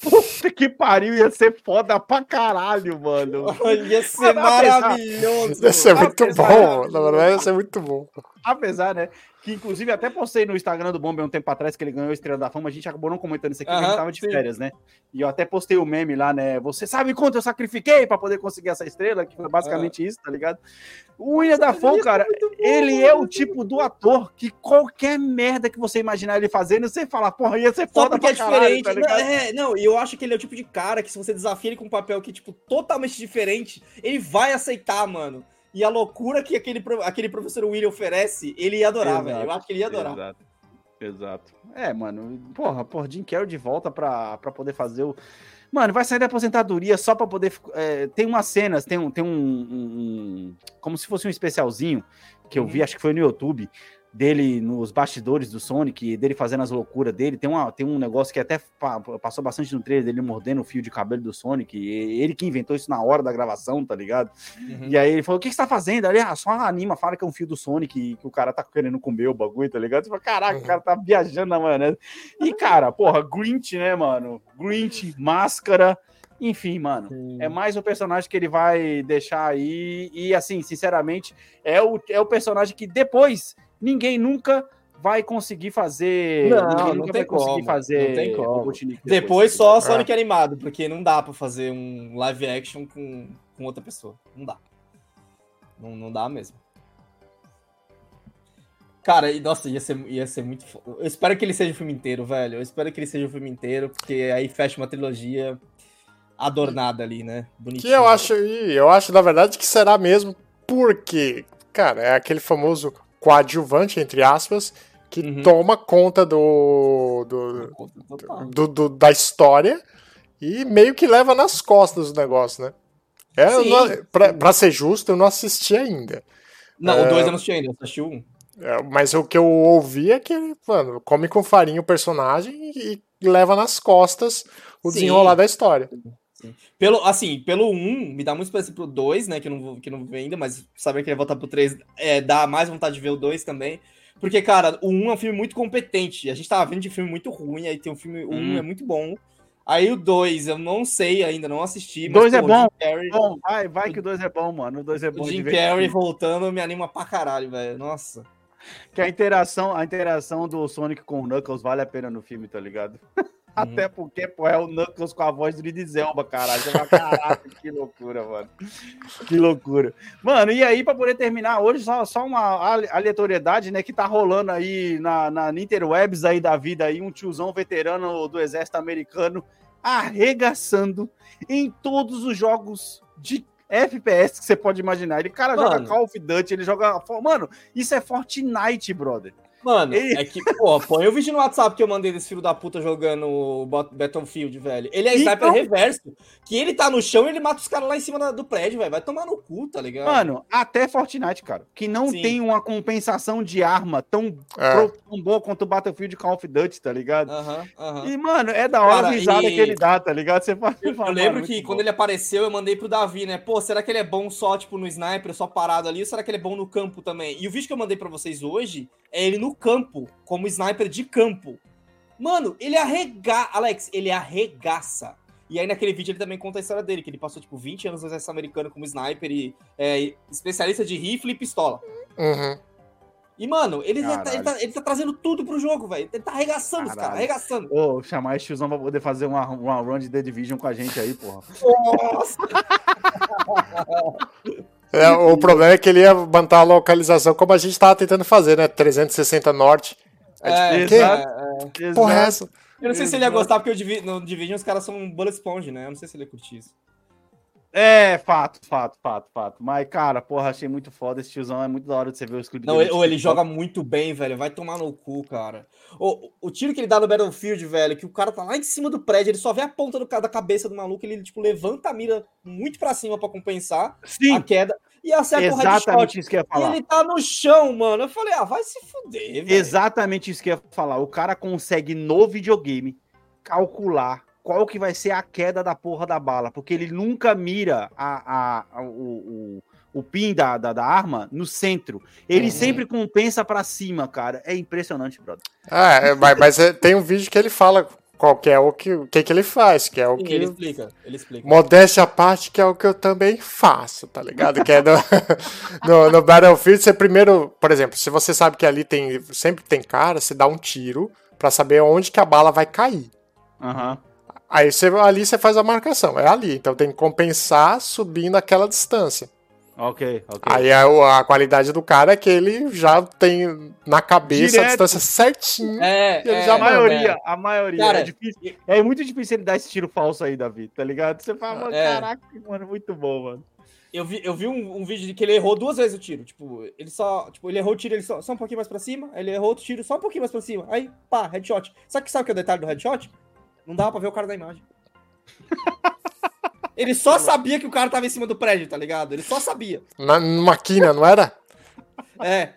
[SPEAKER 1] Puta que pariu, ia ser foda pra caralho, mano.
[SPEAKER 2] Ia ser maravilhoso.
[SPEAKER 3] Ia ser muito
[SPEAKER 2] Apesar-
[SPEAKER 3] bom. Na verdade, ia ser muito bom.
[SPEAKER 1] Apesar, né? Que inclusive até postei no Instagram do Bomber um tempo atrás que ele ganhou a Estrela da Fama. A gente acabou não comentando isso aqui, porque
[SPEAKER 2] Aham,
[SPEAKER 1] ele tava de
[SPEAKER 2] sim.
[SPEAKER 1] férias, né? E eu até postei o meme lá, né? Você sabe quanto eu sacrifiquei pra poder conseguir essa estrela? Que foi basicamente isso, tá ligado? O William Dafoe, cara, ele é o tipo do ator que qualquer merda que você imaginar ele fazendo, você fala, porra, ia ser
[SPEAKER 2] Só
[SPEAKER 1] foda
[SPEAKER 2] porque é
[SPEAKER 1] caralho,
[SPEAKER 2] diferente.
[SPEAKER 1] tá
[SPEAKER 2] não,
[SPEAKER 1] ligado?
[SPEAKER 2] é, não, e eu acho que ele é o tipo de cara que se você desafia ele com um papel que, tipo, totalmente diferente, ele vai aceitar, mano. E a loucura que aquele, aquele professor Willy oferece, ele ia adorar, velho. Eu acho que ele ia adorar.
[SPEAKER 1] Exato. Exato. É, mano, porra, porra, Jim Carrey de volta pra, pra poder fazer o. Mano, vai sair da aposentadoria só pra poder. é, tem umas cenas, tem um. Tem um, um- um- como se fosse um especialzinho que eu vi, acho que foi no YouTube, dele nos bastidores do Sonic, dele fazendo as loucuras dele. Tem, uma, tem um negócio que até pa- passou bastante no trailer dele mordendo o fio de cabelo do Sonic. Ele que inventou isso na hora da gravação, tá ligado?
[SPEAKER 2] Uhum.
[SPEAKER 1] E aí ele falou: o que, que você tá fazendo? Ali, ah, só anima, fala que é um fio do Sonic e que o cara tá querendo comer o bagulho, tá ligado? Você fala, caraca, o cara tá viajando na maionese. E, cara, porra, Grinch, né, mano? Grinch, máscara. Enfim, mano, é mais um personagem que ele vai deixar aí. E, assim, sinceramente, é o, é o personagem que depois ninguém nunca vai conseguir fazer.
[SPEAKER 2] Não,
[SPEAKER 1] ninguém
[SPEAKER 2] não
[SPEAKER 1] nunca
[SPEAKER 2] tem
[SPEAKER 1] vai conseguir
[SPEAKER 2] como,
[SPEAKER 1] fazer
[SPEAKER 2] não tem como.
[SPEAKER 1] Robotnik
[SPEAKER 2] Depois só
[SPEAKER 3] É.
[SPEAKER 2] Sonic animado, porque não dá pra fazer um live action com, com outra pessoa. Não dá. Não, não dá mesmo. Cara, e nossa, ia ser, ia ser muito foda. Eu espero que ele seja o filme inteiro, velho. Eu espero que ele seja o filme inteiro, porque aí fecha uma trilogia adornada ali, né?
[SPEAKER 3] Que
[SPEAKER 2] Bonitinho.
[SPEAKER 3] eu acho, e eu acho, na verdade, que será mesmo, porque, cara, é aquele famoso coadjuvante, entre aspas, que
[SPEAKER 2] Uhum.
[SPEAKER 3] toma conta do, do, do- do- da história e meio que leva nas costas o negócio, né? É,
[SPEAKER 2] Sim,
[SPEAKER 3] não- pra, pra ser justo, eu não assisti ainda.
[SPEAKER 2] Não, o 2 eu não assisti ainda, eu assisti o 1.
[SPEAKER 3] É, mas o que eu ouvi é que ele, mano, come com farinha o personagem e leva nas costas o
[SPEAKER 2] Sim.
[SPEAKER 3] desenrolar da história.
[SPEAKER 2] Pelo, assim, pelo 1, me dá muito esperança pro 2, né? Que eu não, vou- que não vi ainda, mas saber que ele voltar pro 3 é, dá mais vontade de ver o 2 também. Porque, cara, o 1 é um filme muito competente. A gente tava vendo de filme muito ruim, aí tem um filme. O 1
[SPEAKER 1] Hum.
[SPEAKER 2] é muito bom. Aí o 2, eu não sei ainda, não assisti.
[SPEAKER 1] Dois é
[SPEAKER 2] pô, o
[SPEAKER 1] bom.
[SPEAKER 2] Jim Carrey,
[SPEAKER 1] Bom, vai, vai que o 2 é bom, mano. O 2 é bom.
[SPEAKER 2] o Jim. Carrey voltando me anima pra caralho, velho. Nossa.
[SPEAKER 1] Que a interação, a interação do Sonic com o Knuckles vale a pena no filme, tá ligado? Até porque, pô, é o Knuckles com a voz do Idris Elba, caralho. Fala, Caraca, que loucura, mano. Que loucura. Mano, e aí, pra poder terminar hoje, só, só uma ale- aleatoriedade, né, que tá rolando aí na, na Interwebs aí da vida aí, um tiozão veterano do exército americano arregaçando em todos os jogos de FPS que você pode imaginar. Ele, cara, joga
[SPEAKER 2] Mano.
[SPEAKER 1] Call of Duty, ele joga... Mano, isso é Fortnite, brother.
[SPEAKER 2] Mano,
[SPEAKER 1] Ele-
[SPEAKER 2] é que, pô, põe o vídeo no WhatsApp que eu mandei desse filho da puta jogando Battlefield, velho. Ele é sniper
[SPEAKER 1] Então-
[SPEAKER 2] reverso. Que ele tá no chão e ele mata os caras lá em cima do prédio, velho. Vai tomar no cu, tá ligado?
[SPEAKER 1] Mano, até Fortnite, cara, que não
[SPEAKER 2] Sim.
[SPEAKER 1] tem uma compensação de arma tão,
[SPEAKER 3] É.
[SPEAKER 1] pro- tão boa quanto o Battlefield Call of Duty, tá ligado?
[SPEAKER 2] Aham, aham.
[SPEAKER 1] E, mano, é da hora
[SPEAKER 2] Cara,
[SPEAKER 1] a risada
[SPEAKER 2] e-
[SPEAKER 1] que ele dá, tá ligado? Você fala,
[SPEAKER 2] Eu,
[SPEAKER 1] fala,
[SPEAKER 2] eu lembro
[SPEAKER 1] mano,
[SPEAKER 2] que quando
[SPEAKER 1] bom.
[SPEAKER 2] ele apareceu, eu mandei pro Davi, né? Pô, será que ele é bom só, tipo, no sniper, só parado ali? Ou será que ele é bom no campo também? E o vídeo que eu mandei pra vocês hoje é ele no campo, como sniper de campo. Mano, ele arrega... Alex, ele arregaça. E aí naquele vídeo ele também conta a história dele, que ele passou, tipo, 20 anos no exército americano como sniper e é, especialista de rifle e pistola.
[SPEAKER 3] Uhum.
[SPEAKER 2] E, mano, ele, já tá, ele,
[SPEAKER 1] Caralho.
[SPEAKER 2] tá, ele tá trazendo tudo pro jogo, velho. Ele tá arregaçando os caras,
[SPEAKER 1] Caralho.
[SPEAKER 2] arregaçando.
[SPEAKER 1] Ô, chamar esse tiozão pra poder fazer uma, uma run de The Division com a gente aí, porra.
[SPEAKER 2] Nossa!
[SPEAKER 3] É, o problema é que ele ia manter a localização como a gente tava tentando fazer, né? 360 norte. É, tipo,
[SPEAKER 2] É,
[SPEAKER 3] que
[SPEAKER 2] é,
[SPEAKER 3] porra é
[SPEAKER 1] Exato.
[SPEAKER 3] essa?
[SPEAKER 2] Eu não sei se ele ia gostar, porque o Divi- no Division os caras são bullet sponge, né? Eu não sei se ele ia curtir isso.
[SPEAKER 1] É, fato, fato, fato, fato. Mas, cara, porra, achei muito foda. Esse tiozão é muito da hora de você ver o escudo
[SPEAKER 2] Não, ele, ou ele
[SPEAKER 1] tipo,
[SPEAKER 2] joga muito bem, velho. Vai tomar no cu, cara. O, o tiro que ele dá no Battlefield, velho, que o cara tá lá em cima do prédio, ele só vê a ponta do, da cabeça do maluco, ele, tipo, levanta a mira muito pra cima pra compensar a
[SPEAKER 1] Sim,
[SPEAKER 2] queda e acerta o
[SPEAKER 1] exatamente
[SPEAKER 2] headshot.
[SPEAKER 1] isso que eu ia
[SPEAKER 2] E
[SPEAKER 1] falar.
[SPEAKER 2] ele tá no chão, mano. Eu falei, ah, vai se fuder, velho.
[SPEAKER 1] Exatamente isso que eu ia falar. O cara consegue no videogame calcular qual que vai ser a queda da porra da bala, porque ele nunca mira a, a- a- o, o, o pin da, da, da arma no centro. Ele
[SPEAKER 2] Uhum.
[SPEAKER 1] sempre compensa pra cima, cara. É impressionante, brother.
[SPEAKER 3] Ah, é, mas, mas é, tem um vídeo que ele fala qual que é o que, o que, que ele faz, que é o
[SPEAKER 2] Sim,
[SPEAKER 3] que.
[SPEAKER 2] ele explica, ele explica.
[SPEAKER 3] Modéstia à parte, que é o que eu também faço, tá ligado? Que é no, no, no Battlefield, você primeiro, por exemplo, se você sabe que ali tem sempre tem cara, você dá um tiro pra saber onde que a bala vai cair.
[SPEAKER 1] Aham.
[SPEAKER 3] Aí você, ali você faz a marcação, é ali. Então tem que compensar subindo aquela distância.
[SPEAKER 1] Ok, ok.
[SPEAKER 3] Aí a, a qualidade do cara é que ele já tem na cabeça a
[SPEAKER 1] Direto.
[SPEAKER 3] distância certinha.
[SPEAKER 2] É,
[SPEAKER 3] Ele
[SPEAKER 2] é,
[SPEAKER 3] já
[SPEAKER 1] a maioria,
[SPEAKER 2] é.
[SPEAKER 1] a maioria.
[SPEAKER 2] Cara,
[SPEAKER 1] é, difícil, é muito difícil ele dar esse tiro falso aí, Davi, tá ligado? Você fala, mano,
[SPEAKER 2] É.
[SPEAKER 1] caraca, mano, muito bom, mano.
[SPEAKER 2] Eu vi, eu vi um, um vídeo de que ele errou duas vezes o tiro. Tipo, ele só. Tipo, ele errou o tiro ele só, só um pouquinho mais pra cima. Aí ele errou outro tiro só um pouquinho mais pra cima. Aí, pá, headshot. Só que sabe o que é o detalhe do headshot? Não dava pra ver o cara da imagem. ele só sabia que o cara tava em cima do prédio, tá ligado? Ele só sabia.
[SPEAKER 3] Na, numa quina, não era?
[SPEAKER 2] É.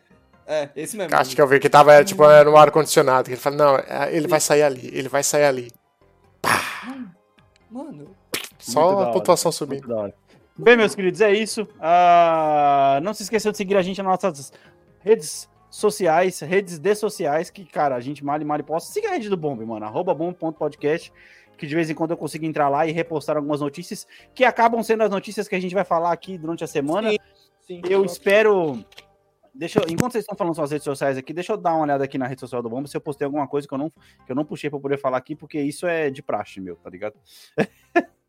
[SPEAKER 2] É, esse mesmo.
[SPEAKER 3] Acho que eu vi que tava era, tipo, era no ar-condicionado. Ele fala, não, é, ele vai sair ali, ele vai sair ali.
[SPEAKER 2] Mano.
[SPEAKER 3] Só a pontuação subindo.
[SPEAKER 1] Bem, meus queridos, é isso. Ah, não se esqueçam de seguir a gente nas nossas redes sociais, redes de sociais, que, cara, a gente male, male posta. Siga a rede do Bombe, mano, arroba bombe.podcast, que de vez em quando eu consigo entrar lá e repostar algumas notícias, que acabam sendo as notícias que a gente vai falar aqui durante a semana.
[SPEAKER 2] Sim, Sim.
[SPEAKER 1] Eu espero... Deixa eu, enquanto vocês estão falando suas redes sociais aqui, deixa eu dar uma olhada aqui na rede social do Bomba se eu postei alguma coisa que eu não, que eu não puxei pra poder falar aqui, porque isso é de praxe, meu, tá ligado?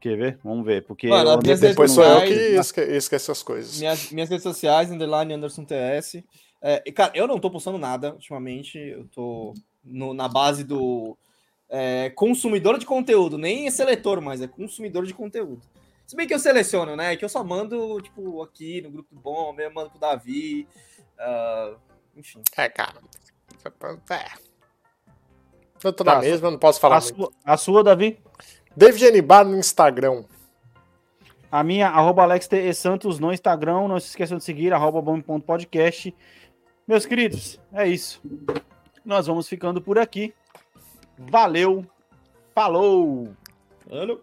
[SPEAKER 1] Quer ver? Vamos ver, porque
[SPEAKER 2] Mano,
[SPEAKER 3] Depois sou eu que esque, esqueço as coisas.
[SPEAKER 2] Minhas, minhas redes sociais, underline Anderson TS. É, cara, eu não tô postando nada ultimamente. Eu tô no- na base do é, consumidor de conteúdo. Nem é seletor, mas é consumidor de conteúdo. Se bem que eu seleciono, né? Que eu só mando, tipo, aqui no grupo do Bom, eu mando pro Davi. ah, enfim.
[SPEAKER 3] É, cara. É. Eu tô
[SPEAKER 1] Tá,
[SPEAKER 3] na mesma, eu não posso falar
[SPEAKER 1] A
[SPEAKER 3] muito.
[SPEAKER 1] sua, a sua, Davi?
[SPEAKER 3] David Anibar no Instagram.
[SPEAKER 1] A minha, arroba Alex T. E. Santos no Instagram. Não se esqueçam de seguir, arroba bombe.podcast. Meus queridos, é isso. Nós vamos ficando por aqui. Valeu. Falou.
[SPEAKER 2] Alô?